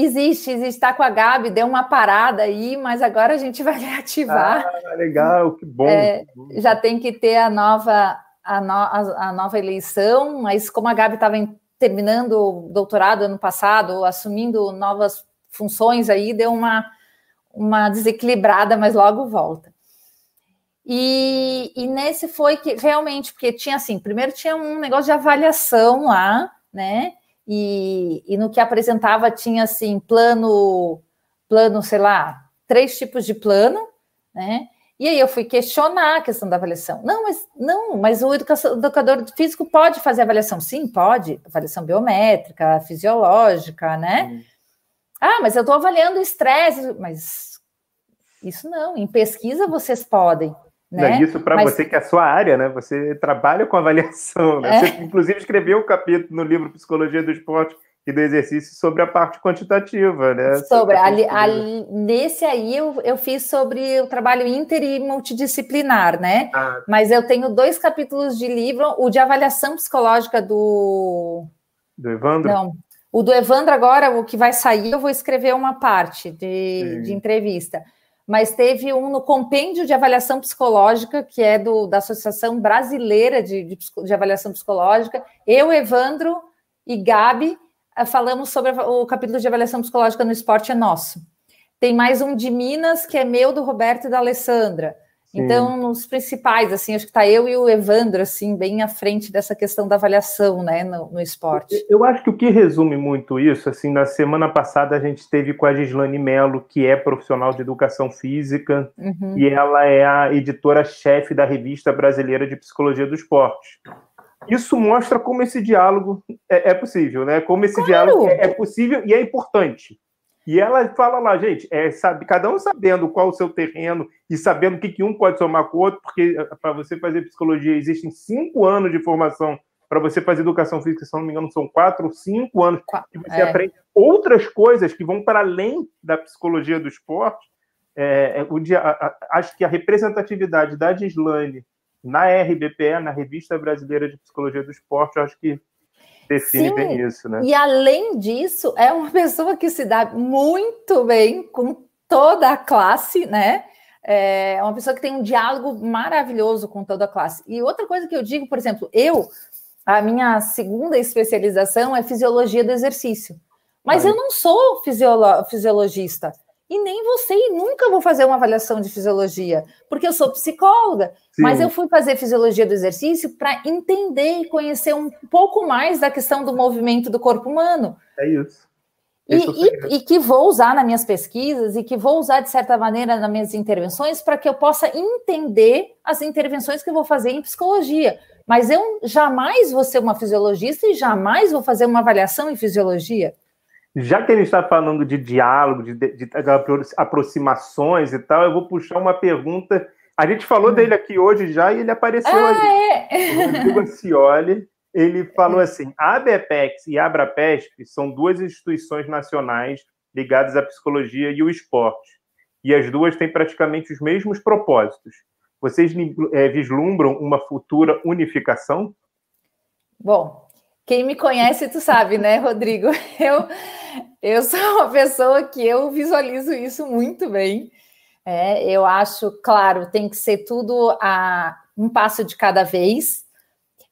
Existe, existe, está com a Gabi, deu uma parada aí, mas agora a gente vai reativar. Ah, legal, que bom. É, já tem que ter a nova, a, no, a, a nova eleição, mas como a Gabi estava terminando o doutorado ano passado, assumindo novas funções aí, deu uma, uma desequilibrada, mas logo volta. E, e nesse foi que realmente, porque tinha assim, primeiro tinha um negócio de avaliação lá, né? E, e no que apresentava tinha assim, plano, plano, sei lá, três tipos de plano, né? E aí eu fui questionar a questão da avaliação. Não, mas não, mas o educador físico pode fazer avaliação? Sim, pode. Avaliação biométrica, fisiológica, né? Hum. Ah, mas eu estou avaliando o estresse. Mas isso não, em pesquisa vocês podem. Né? Isso para Mas... você que é a sua área, né? Você trabalha com avaliação, né? É. Você, inclusive, escreveu um capítulo no livro Psicologia do Esporte e do exercício sobre a parte quantitativa, né? Sobre, ali, ali, nesse aí eu, eu fiz sobre o trabalho inter e multidisciplinar, né? Ah. Mas eu tenho dois capítulos de livro, o de avaliação psicológica do... Do Evandro? Não, o do Evandro agora, o que vai sair, eu vou escrever uma parte de, de entrevista. Mas teve um no compêndio de avaliação psicológica, que é do, da Associação Brasileira de, de, de Avaliação Psicológica. Eu, Evandro e Gabi, eh, falamos sobre o capítulo de avaliação psicológica no esporte é nosso. Tem mais um de Minas, que é meu, do Roberto e da Alessandra. Sim. Então, nos principais, assim, acho que está eu e o Evandro, assim, bem à frente dessa questão da avaliação, né, no, no, esporte. Eu acho que o que resume muito isso, assim, na semana passada a gente teve com a Gislane Mello, que é profissional de educação física, uhum. e ela é a editora-chefe da Revista Brasileira de Psicologia do Esporte isso mostra como esse diálogo é, é possível, né? Como esse claro. diálogo é, é, possível e é importante. E ela fala lá, gente, é, sabe, cada um sabendo qual o seu terreno e sabendo o que, que um pode somar com o outro, porque eh, para você fazer psicologia existem cinco anos de formação para você fazer educação física, se não me engano, são quatro ou cinco anos, e você é. aprende outras coisas que vão para além da psicologia do esporte. É, é o dia, a, a, acho que a representatividade da Gislaine na RBPE, na Revista Brasileira de Psicologia do Esporte, eu acho que define Sim, bem isso, né? E além disso, é uma pessoa que se dá muito bem com toda a classe, né? É uma pessoa que tem um diálogo maravilhoso com toda a classe. E outra coisa que eu digo, por exemplo, eu, a minha segunda especialização é fisiologia do exercício. Mas Ai. eu não sou fisiolo fisiologista e nem você e nunca vou fazer uma avaliação de fisiologia, porque eu sou psicóloga, Sim. mas eu fui fazer fisiologia do exercício para entender e conhecer um pouco mais da questão do movimento do corpo humano. É isso. E, e, e, que vou usar nas minhas pesquisas e que vou usar, de certa maneira, nas minhas intervenções para que eu possa entender as intervenções que eu vou fazer em psicologia. Mas eu jamais vou ser uma fisiologista e jamais vou fazer uma avaliação em fisiologia já que a gente está falando de diálogo, de, de, de, aproximações e tal, eu vou puxar uma pergunta. A gente falou hum. dele aqui hoje já e ele apareceu ah, ali. É? O Rodrigo Ancioli, ele falou assim: a ABEPEX e a Abrapesp são duas instituições nacionais ligadas à psicologia e o esporte. E as duas têm praticamente os mesmos propósitos. Vocês é, vislumbram uma futura unificação? Bom, quem me conhece, tu sabe, né, Rodrigo? Eu, eu sou uma pessoa que eu visualizo isso muito bem. É, eu acho, claro, tem que ser tudo a um passo de cada vez,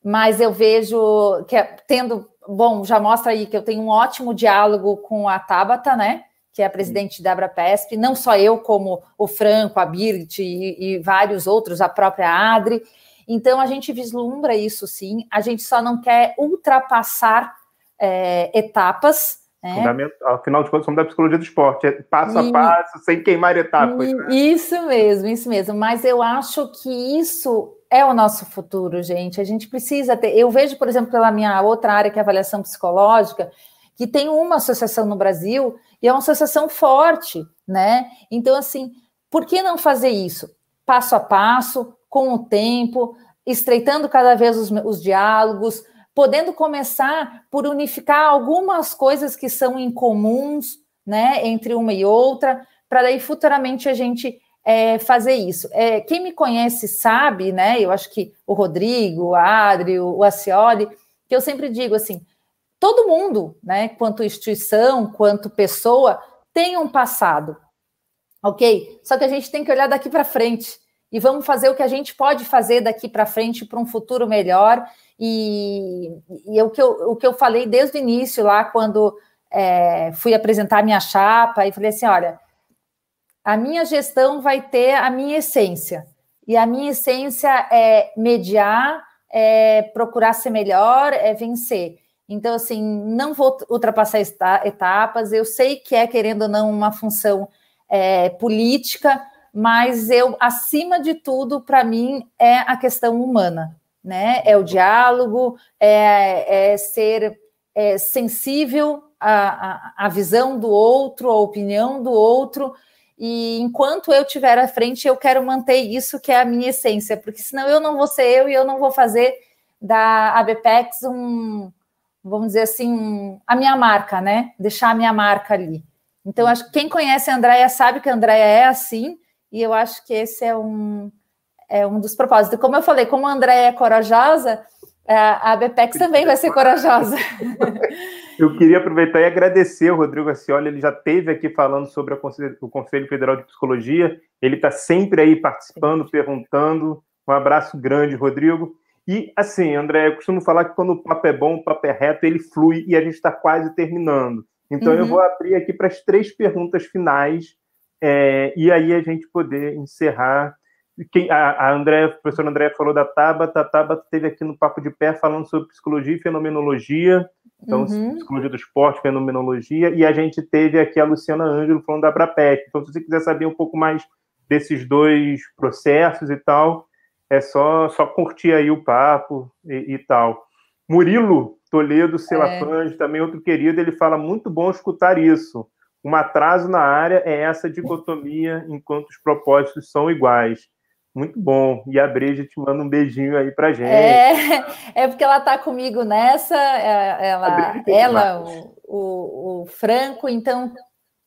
mas eu vejo que é, tendo, bom, já mostra aí que eu tenho um ótimo diálogo com a Tabata, né? Que é a presidente da Abrapesp, não só eu, como o Franco, a Birgit e, e vários outros, a própria Adri. Então, a gente vislumbra isso sim, a gente só não quer ultrapassar é, etapas. Né? Afinal de contas, somos da psicologia do esporte, é passo e, a passo, sem queimar etapas. Né? Isso mesmo, isso mesmo. Mas eu acho que isso é o nosso futuro, gente. A gente precisa ter. Eu vejo, por exemplo, pela minha outra área, que é avaliação psicológica, que tem uma associação no Brasil e é uma associação forte, né? Então, assim, por que não fazer isso? Passo a passo, com o tempo, estreitando cada vez os, os diálogos, podendo começar por unificar algumas coisas que são incomuns, né, entre uma e outra, para daí futuramente a gente é, fazer isso. É, quem me conhece sabe, né, eu acho que o Rodrigo, o Adri, o, o Acioli, que eu sempre digo assim, todo mundo, né, quanto instituição, quanto pessoa, tem um passado, ok? Só que a gente tem que olhar daqui para frente e vamos fazer o que a gente pode fazer daqui para frente para um futuro melhor. E, e o, que eu, o que eu falei desde o início, lá quando é, fui apresentar minha chapa, e falei assim: olha, a minha gestão vai ter a minha essência. E a minha essência é mediar, é procurar ser melhor, é vencer. Então, assim, não vou ultrapassar etapas. Eu sei que é, querendo ou não, uma função é, política, mas eu, acima de tudo, para mim, é a questão humana, né? É o diálogo, é, é ser é, sensível à, à, à visão do outro, à opinião do outro, e enquanto eu estiver à frente, eu quero manter isso que é a minha essência, porque senão eu não vou ser eu e eu não vou fazer da ABPEX um, vamos dizer assim, a minha marca, né? Deixar a minha marca ali. Então, acho que quem conhece a Andréia sabe que a Andréia é assim, e eu acho que esse é um, é um dos propósitos. Como eu falei, como a Andréia é corajosa, a BPEX também vai ser corajosa. Eu queria aproveitar e agradecer o Rodrigo Acioli, ele já esteve aqui falando sobre o Conselho Federal de Psicologia, ele está sempre aí participando, perguntando. Um abraço grande, Rodrigo. E assim, André, eu costumo falar que quando o papo é bom, o papo é reto, ele flui e a gente está quase terminando. Então uhum. eu vou abrir aqui para as três perguntas finais é, e aí a gente poder encerrar. Quem, a, a, André, a professora André falou da Tabata, a Tabata esteve aqui no Papo de Pé falando sobre psicologia e fenomenologia, então uhum. psicologia do esporte, fenomenologia, e a gente teve aqui a Luciana Ângelo falando da Abrapet. Então, se você quiser saber um pouco mais desses dois processos e tal, é só, só curtir aí o papo e, e tal. Murilo Toledo Selafange, é. também outro querido, ele fala muito bom escutar isso. Um atraso na área é essa dicotomia enquanto os propósitos são iguais. Muito bom. E a Breja te manda um beijinho aí pra gente. É, é porque ela tá comigo nessa, é, ela, ela o, o, o Franco, então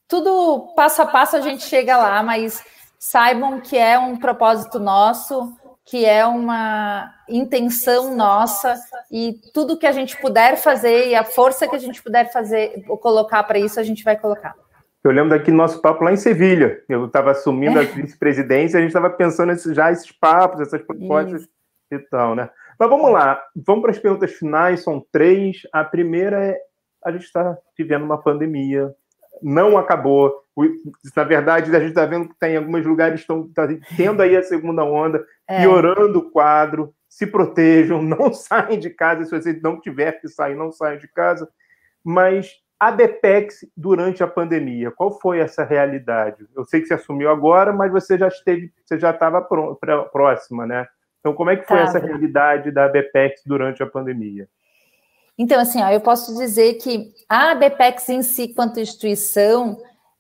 tudo passo a passo a gente chega lá, mas saibam que é um propósito nosso que é uma intenção nossa e tudo que a gente puder fazer e a força que a gente puder fazer, colocar para isso, a gente vai colocar. Eu lembro daqui nosso papo lá em Sevilha. Eu estava assumindo é. a vice-presidência, a gente estava pensando nesse, já esses papos, essas propostas isso. e tal, né? Mas vamos lá, vamos para as perguntas finais, são três. A primeira é: a gente está vivendo uma pandemia, não acabou. Na verdade, a gente está vendo que tem alguns lugares estão tá tendo aí a segunda onda, é. piorando o quadro. Se protejam, não saem de casa. Se você não tiver que sair, não saiam de casa. Mas a BPEX durante a pandemia, qual foi essa realidade? Eu sei que você assumiu agora, mas você já esteve, você já estava próxima, né? Então, como é que foi essa realidade da BPEX durante a pandemia? Então, assim, ó, eu posso dizer que a BPEX em si, quanto instituição,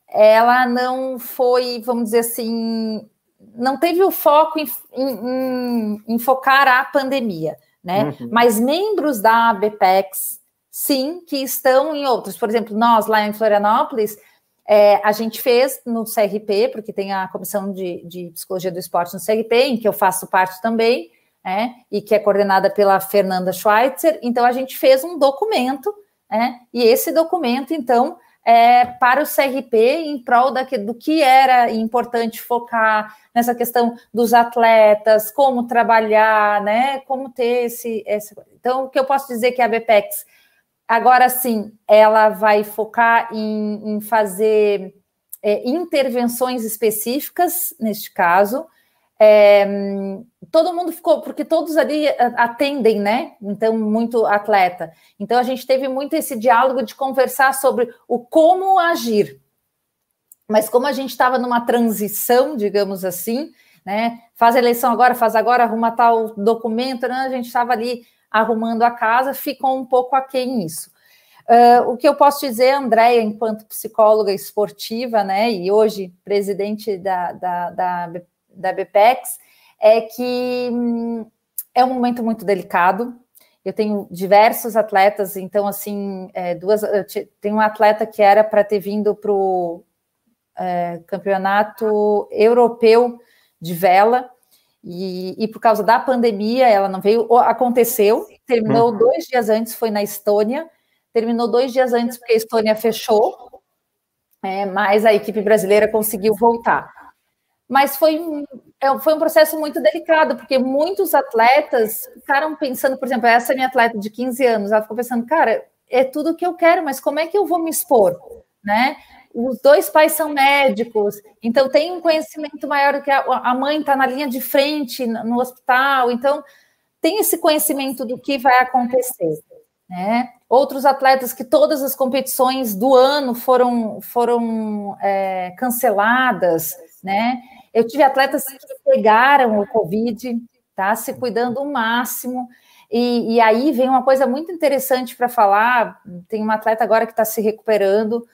ela não foi, vamos dizer assim, não teve o foco em, em, em focar a pandemia, né? Uhum. Mas membros da BPEX, sim, que estão em outros. Por exemplo, nós lá em Florianópolis, é, a gente fez no CRP, porque tem a Comissão de, de Psicologia do Esporte no CRP, em que eu faço parte também, né, e que é coordenada pela Fernanda Schweitzer. Então, a gente fez um documento, né, e esse documento, então, é para o CRP em prol da, do que era importante focar nessa questão dos atletas, como trabalhar, né, como ter esse, esse... Então, o que eu posso dizer que a BPEX, agora sim, ela vai focar em, em fazer é, intervenções específicas, neste caso, é, todo mundo ficou, porque todos ali atendem, né? Então, muito atleta. Então, a gente teve muito esse diálogo de conversar sobre o como agir. Mas como a gente estava numa transição, digamos assim, né? Faz a eleição agora, faz agora, arruma tal documento, né? A gente estava ali arrumando a casa, ficou um pouco aquém isso. Uh, o que eu posso dizer, Andréia, enquanto psicóloga esportiva, né, e hoje presidente da, da, da da BPEX é que hum, é um momento muito delicado. Eu tenho diversos atletas, então, assim, é, duas. Tem um atleta que era para ter vindo para o é, campeonato europeu de vela, e, e, por causa da pandemia, ela não veio. Aconteceu, terminou uhum. dois dias antes, foi na Estônia, terminou dois dias antes, porque a Estônia fechou, é, mas a equipe brasileira conseguiu voltar mas foi, é, foi um processo muito delicado, porque muitos atletas ficaram pensando, por exemplo, essa minha atleta de 15 anos, ela ficou pensando, cara, é tudo o que eu quero, mas como é que eu vou me expor, né? Os dois pais são médicos, então tem um conhecimento maior do que a, a mãe está na linha de frente no hospital, então tem esse conhecimento do que vai acontecer, né? Outros atletas que todas as competições do ano foram, foram é, canceladas, né? Eu tive atletas que pegaram o Covid, tá? Se cuidando o máximo. E, e aí vem uma coisa muito interessante para falar. Tem uma atleta agora que está se recuperando,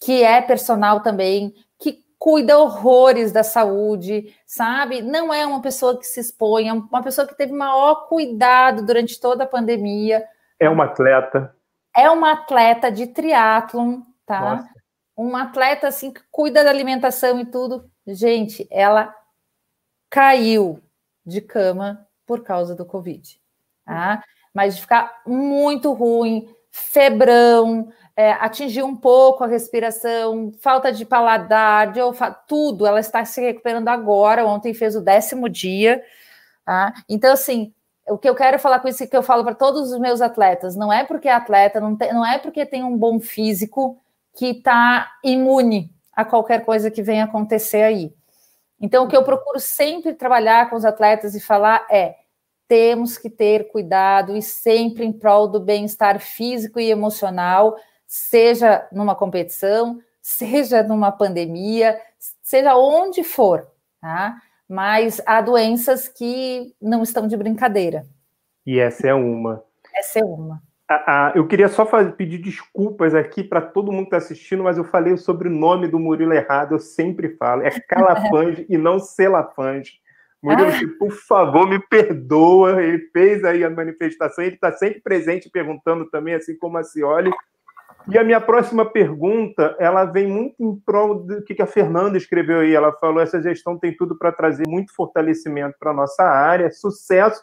que é personal também, que cuida horrores da saúde, sabe? Não é uma pessoa que se expõe, é uma pessoa que teve maior cuidado durante toda a pandemia. É uma atleta. é uma atleta de triatlon, tá? Nossa. Uma atleta assim que cuida da alimentação e tudo. Gente, ela caiu de cama por causa do Covid, tá? Mas de ficar muito ruim, febrão, é, atingiu um pouco a respiração, falta de paladar, de olfato, tudo. Ela está se recuperando agora. Ontem fez o décimo dia. Tá? Então, assim, o que eu quero falar com isso que eu falo para todos os meus atletas: não é porque é atleta, não, tem, não é porque tem um bom físico que está imune a qualquer coisa que venha acontecer aí. Então, o que eu procuro sempre trabalhar com os atletas e falar é: temos que ter cuidado e sempre em prol do bem-estar físico e emocional seja numa competição, seja numa pandemia, seja onde for, tá? Mas há doenças que não estão de brincadeira. E essa é uma. Essa é uma. Ah, ah, eu queria só fazer, pedir desculpas aqui para todo mundo que está assistindo, mas eu falei sobre o nome do Murilo errado, eu sempre falo. É Calafange e não Celafange. Murilo, ah. por favor, me perdoa. Ele fez aí a manifestação, ele está sempre presente perguntando também, assim como a Cioli. E a minha próxima pergunta, ela vem muito em prol do que a Fernanda escreveu aí. Ela falou: essa gestão tem tudo para trazer muito fortalecimento para a nossa área, sucesso.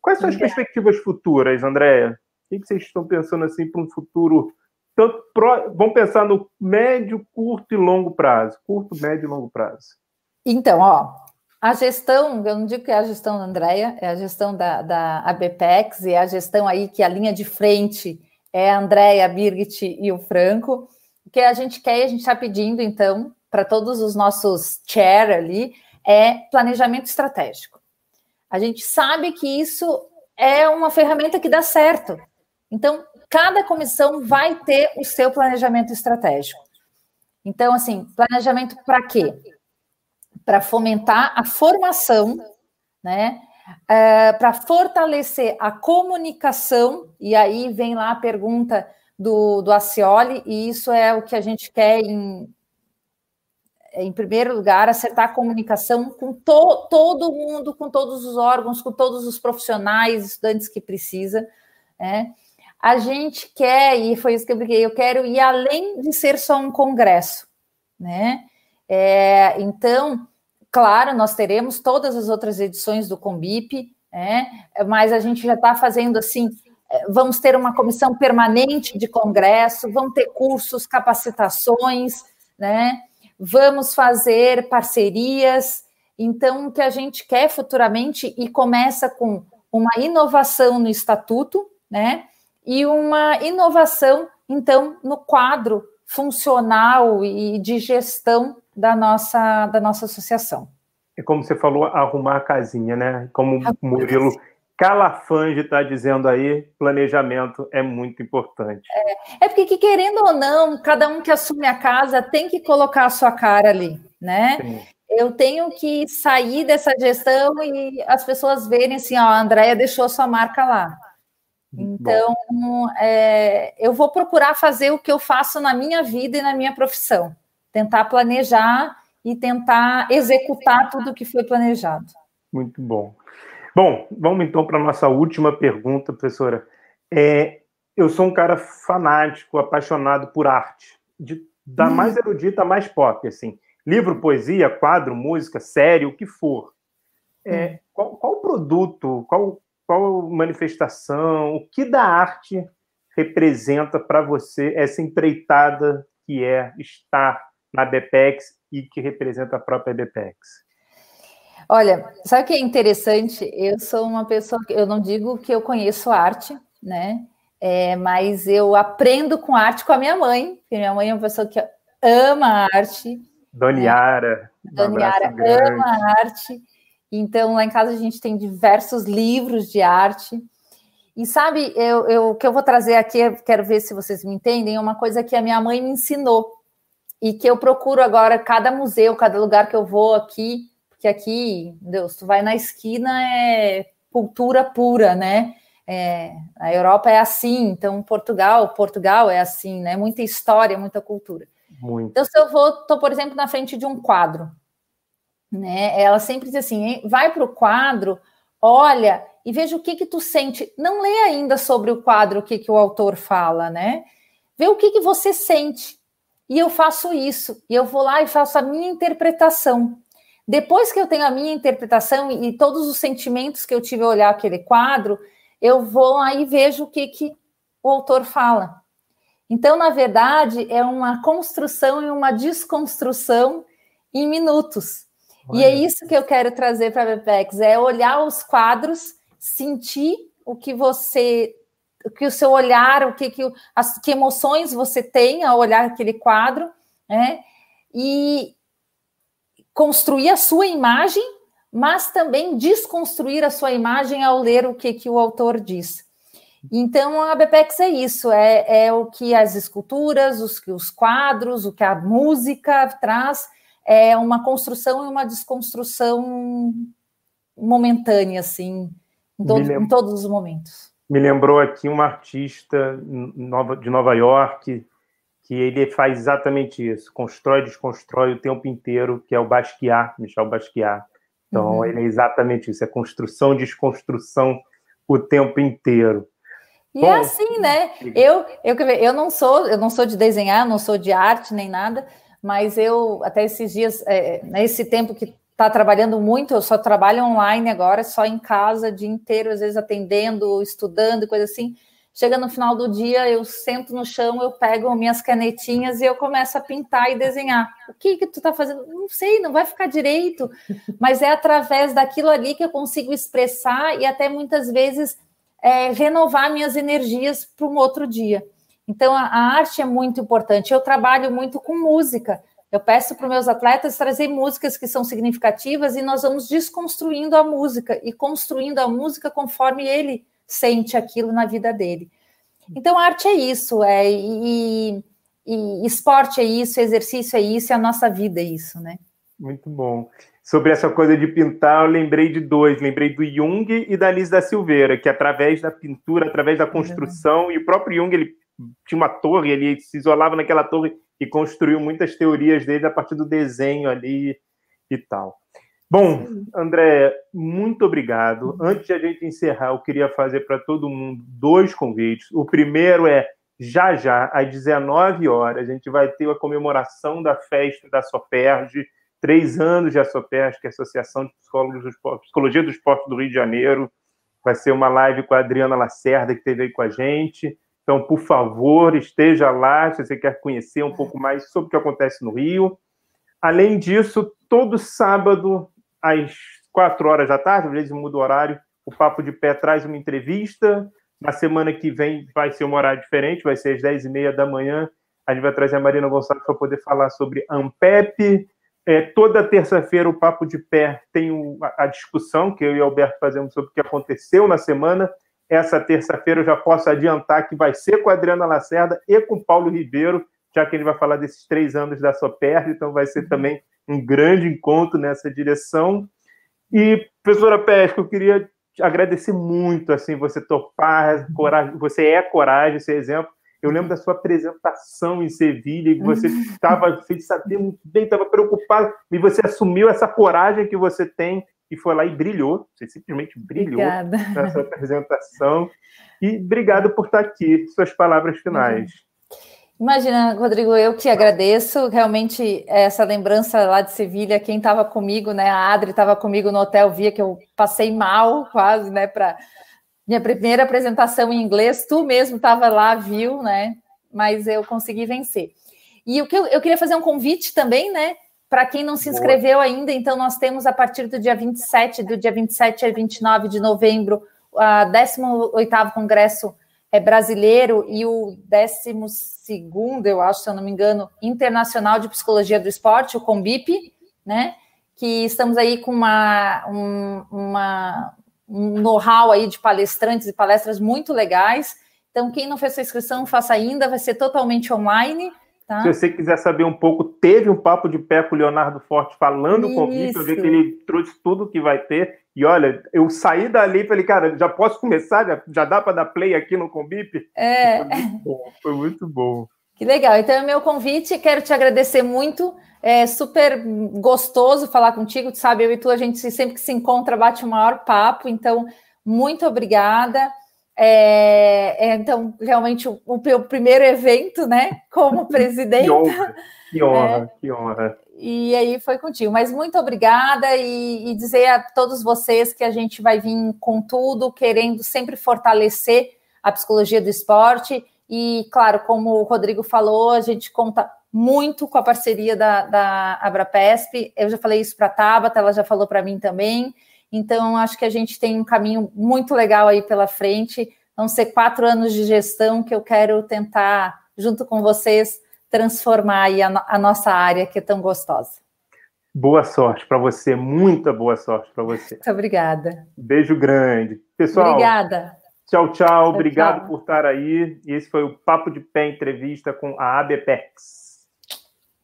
Quais são as perspectivas futuras, Andréia? O que vocês estão pensando assim para um futuro? Tanto pro... Vamos pensar no médio, curto e longo prazo. Curto, médio e longo prazo. Então, ó, a gestão, eu não digo que é a gestão da Andréia, é a gestão da, da ABPEX e é a gestão aí que a linha de frente é a Andréia, a Birgit e o Franco. O que a gente quer e a gente está pedindo, então, para todos os nossos chair ali, é planejamento estratégico. A gente sabe que isso é uma ferramenta que dá certo. Então, cada comissão vai ter o seu planejamento estratégico. Então, assim, planejamento para quê? Para fomentar a formação, né? É, para fortalecer a comunicação, e aí vem lá a pergunta do, do Acioli, e isso é o que a gente quer em, em primeiro lugar, acertar a comunicação com to, todo mundo, com todos os órgãos, com todos os profissionais, estudantes que precisa. Né? A gente quer, e foi isso que eu briguei, eu quero ir além de ser só um congresso. Né? É, então, Claro, nós teremos todas as outras edições do Combip, né? mas a gente já está fazendo assim. É, vamos ter uma comissão permanente de congresso, vão ter cursos, capacitações, né? Vamos fazer parcerias. Então, o que a gente quer futuramente e começa com uma inovação no estatuto, né? E uma inovação, então, no quadro funcional e de gestão da nossa, da nossa associação. É como você falou, arrumar a casinha, né? Como o Murilo Calafange está dizendo aí, planejamento é muito importante. É, é porque, que, querendo ou não, cada um que assume a casa tem que colocar a sua cara ali, né? Sim. Eu tenho que sair dessa gestão e as pessoas verem assim, ó, a Andréia deixou sua marca lá. Então, é, eu vou procurar fazer o que eu faço na minha vida e na minha profissão tentar planejar e tentar executar tudo que foi planejado. Muito bom. Bom, vamos então para a nossa última pergunta, professora. É, eu sou um cara fanático, apaixonado por arte, de, da hum. mais erudita mais pop, assim. Livro, poesia, quadro, música, série, o que for. É, hum. qual, qual produto, qual, qual manifestação, o que da arte representa para você essa empreitada que é estar na BPEX e que representa a própria BPEX? Olha, sabe o que é interessante? Eu sou uma pessoa, eu não digo que eu conheço arte, né? É, mas eu aprendo com arte com a minha mãe, porque minha mãe é uma pessoa que ama arte. Doniara. Né? Doniara um ama arte. Então, lá em casa a gente tem diversos livros de arte. E sabe, eu, eu, o que eu vou trazer aqui, quero ver se vocês me entendem, é uma coisa que a minha mãe me ensinou e que eu procuro agora cada museu, cada lugar que eu vou aqui, porque aqui, Deus, tu vai na esquina é cultura pura, né? É, a Europa é assim, então Portugal, Portugal é assim, né? Muita história, muita cultura. Muito. Então, se eu vou, tô, por exemplo, na frente de um quadro, né? Ela sempre diz assim: vai para o quadro olha e veja o que que tu sente. Não lê ainda sobre o quadro o que que o autor fala, né? Vê o que que você sente. E eu faço isso. E eu vou lá e faço a minha interpretação. Depois que eu tenho a minha interpretação e todos os sentimentos que eu tive ao olhar aquele quadro, eu vou lá e vejo o que que o autor fala. Então, na verdade, é uma construção e uma desconstrução em minutos. Olha. E é isso que eu quero trazer para a Bepex, é olhar os quadros, sentir o que você, que o seu olhar, o que, que, as, que emoções você tem ao olhar aquele quadro, né? E construir a sua imagem, mas também desconstruir a sua imagem ao ler o que, que o autor diz. Então, a BPEX é isso, é, é o que as esculturas, os, os quadros, o que a música traz, é uma construção e uma desconstrução momentânea, assim, em, todo, em todos os momentos. Me lembrou aqui um artista de Nova York, que ele faz exatamente isso, constrói e desconstrói o tempo inteiro, que é o Basquiat, Michel Basquiat. Então, uhum. ele é exatamente isso, é construção e desconstrução o tempo inteiro. E é Bom, é assim, né? Eu, eu, eu não sou, eu não sou de desenhar, não sou de arte nem nada, mas eu até esses dias, é, nesse tempo que está trabalhando muito, eu só trabalho online agora, só em casa, o dia inteiro, às vezes atendendo, estudando, coisa assim. Chega no final do dia, eu sento no chão, eu pego minhas canetinhas e eu começo a pintar e desenhar. O que que tu está fazendo? Não sei, não vai ficar direito, mas é através daquilo ali que eu consigo expressar e até muitas vezes é, renovar minhas energias para um outro dia. Então, a, a, arte é muito importante. Eu trabalho muito com música. Eu peço para os meus atletas trazer músicas que são significativas e nós vamos desconstruindo a música e construindo a música conforme ele sente aquilo na vida dele. Então, arte é isso, é, e, e esporte é isso, exercício é isso, e a nossa vida é isso, né? Muito bom sobre essa coisa de pintar, eu lembrei de dois. Lembrei do Jung e da Liz da Silveira, que através da pintura, através da construção, uhum. e o próprio Jung, ele tinha uma torre, ele se isolava naquela torre e construiu muitas teorias dele a partir do desenho ali e tal. Bom, André, muito obrigado. Antes de a gente encerrar, eu queria fazer para todo mundo dois convites. O primeiro é já já, às 19 horas, a gente vai ter a comemoração da festa da Soperge, três anos de ASOPES, que é a Associação de Psicólogos do Esporte, Psicologia do Esporte do Rio de Janeiro. Vai ser uma live com a Adriana Lacerda, que esteve aí com a gente. Então, por favor, esteja lá se você quer conhecer um pouco mais sobre o que acontece no Rio. Além disso, todo sábado, às quatro horas da tarde, às vezes muda o horário, o Papo de Pé traz uma entrevista. Na semana que vem vai ser um horário diferente, vai ser às dez e meia da manhã. A gente vai trazer a Marina Gonçalves para poder falar sobre Ampep, é, toda terça-feira o Papo de Pé tem a, discussão que eu e o Alberto fazemos sobre o que aconteceu na semana. Essa terça-feira eu já posso adiantar que vai ser com a Adriana Lacerda e com o Paulo Ribeiro, já que ele vai falar desses três anos da Soper, então vai ser também um grande encontro nessa direção. E, professora Pesca, eu queria agradecer muito assim você topar, coragem, você é coragem, esse exemplo. Eu lembro da sua apresentação em Sevilha, e você estava, sem saber muito bem, estava preocupado, e você assumiu essa coragem que você tem e foi lá e brilhou. Você simplesmente brilhou Obrigada. nessa apresentação. E obrigado por estar aqui. Suas palavras finais. Imagina, Rodrigo, eu que agradeço. Realmente, essa lembrança lá de Sevilha, quem estava comigo, né? A Adri estava comigo no hotel, via que eu passei mal quase, né? Para minha primeira apresentação em inglês, tu mesmo estava lá, viu, né? Mas eu consegui vencer. E o que eu, eu queria fazer um convite também, né? Para quem não se inscreveu Boa. ainda, então nós temos a partir do dia 27, do dia 27 a 29 de novembro, a 18º Congresso é, Brasileiro e o 12º, eu acho, se eu não me engano, Internacional de Psicologia do Esporte, o COMBIP, né? Que estamos aí com uma, um, uma, um know-how aí de palestrantes e palestras muito legais. Então, quem não fez sua inscrição, faça ainda, vai ser totalmente online. Tá? Se você quiser saber um pouco, teve um papo de pé com o Leonardo Forte falando Isso. com o Vitor, vi que ele trouxe tudo que vai ter. E olha, eu saí dali e falei, cara, já posso começar? Já, já dá para dar play aqui no Combip? É. Foi muito bom. Foi muito bom. Que legal. Então, é meu convite. Quero te agradecer muito. É super gostoso falar contigo. Tu sabe, eu e tu, a gente sempre que se encontra bate o maior papo. Então, muito obrigada. É, é, então, realmente, o, o, primeiro evento, né, como presidente. que honra, que honra, é, que honra. E aí foi contigo. Mas muito obrigada e, e dizer a todos vocês que a gente vai vir com tudo, querendo sempre fortalecer a psicologia do esporte e, claro, como o Rodrigo falou, a gente conta muito com a parceria da, da Abrapesp. Eu já falei isso para a Tabata, ela já falou para mim também. Então, acho que a gente tem um caminho muito legal aí pela frente. Vão ser quatro anos de gestão que eu quero tentar, junto com vocês, transformar aí a, a nossa área que é tão gostosa. Boa sorte para você, muita boa sorte para você. Muito obrigada. Beijo grande. Pessoal. Obrigada. Tchau, tchau. Obrigado tchau. por estar aí. E esse foi o Papo de Pé entrevista com a ABPEX.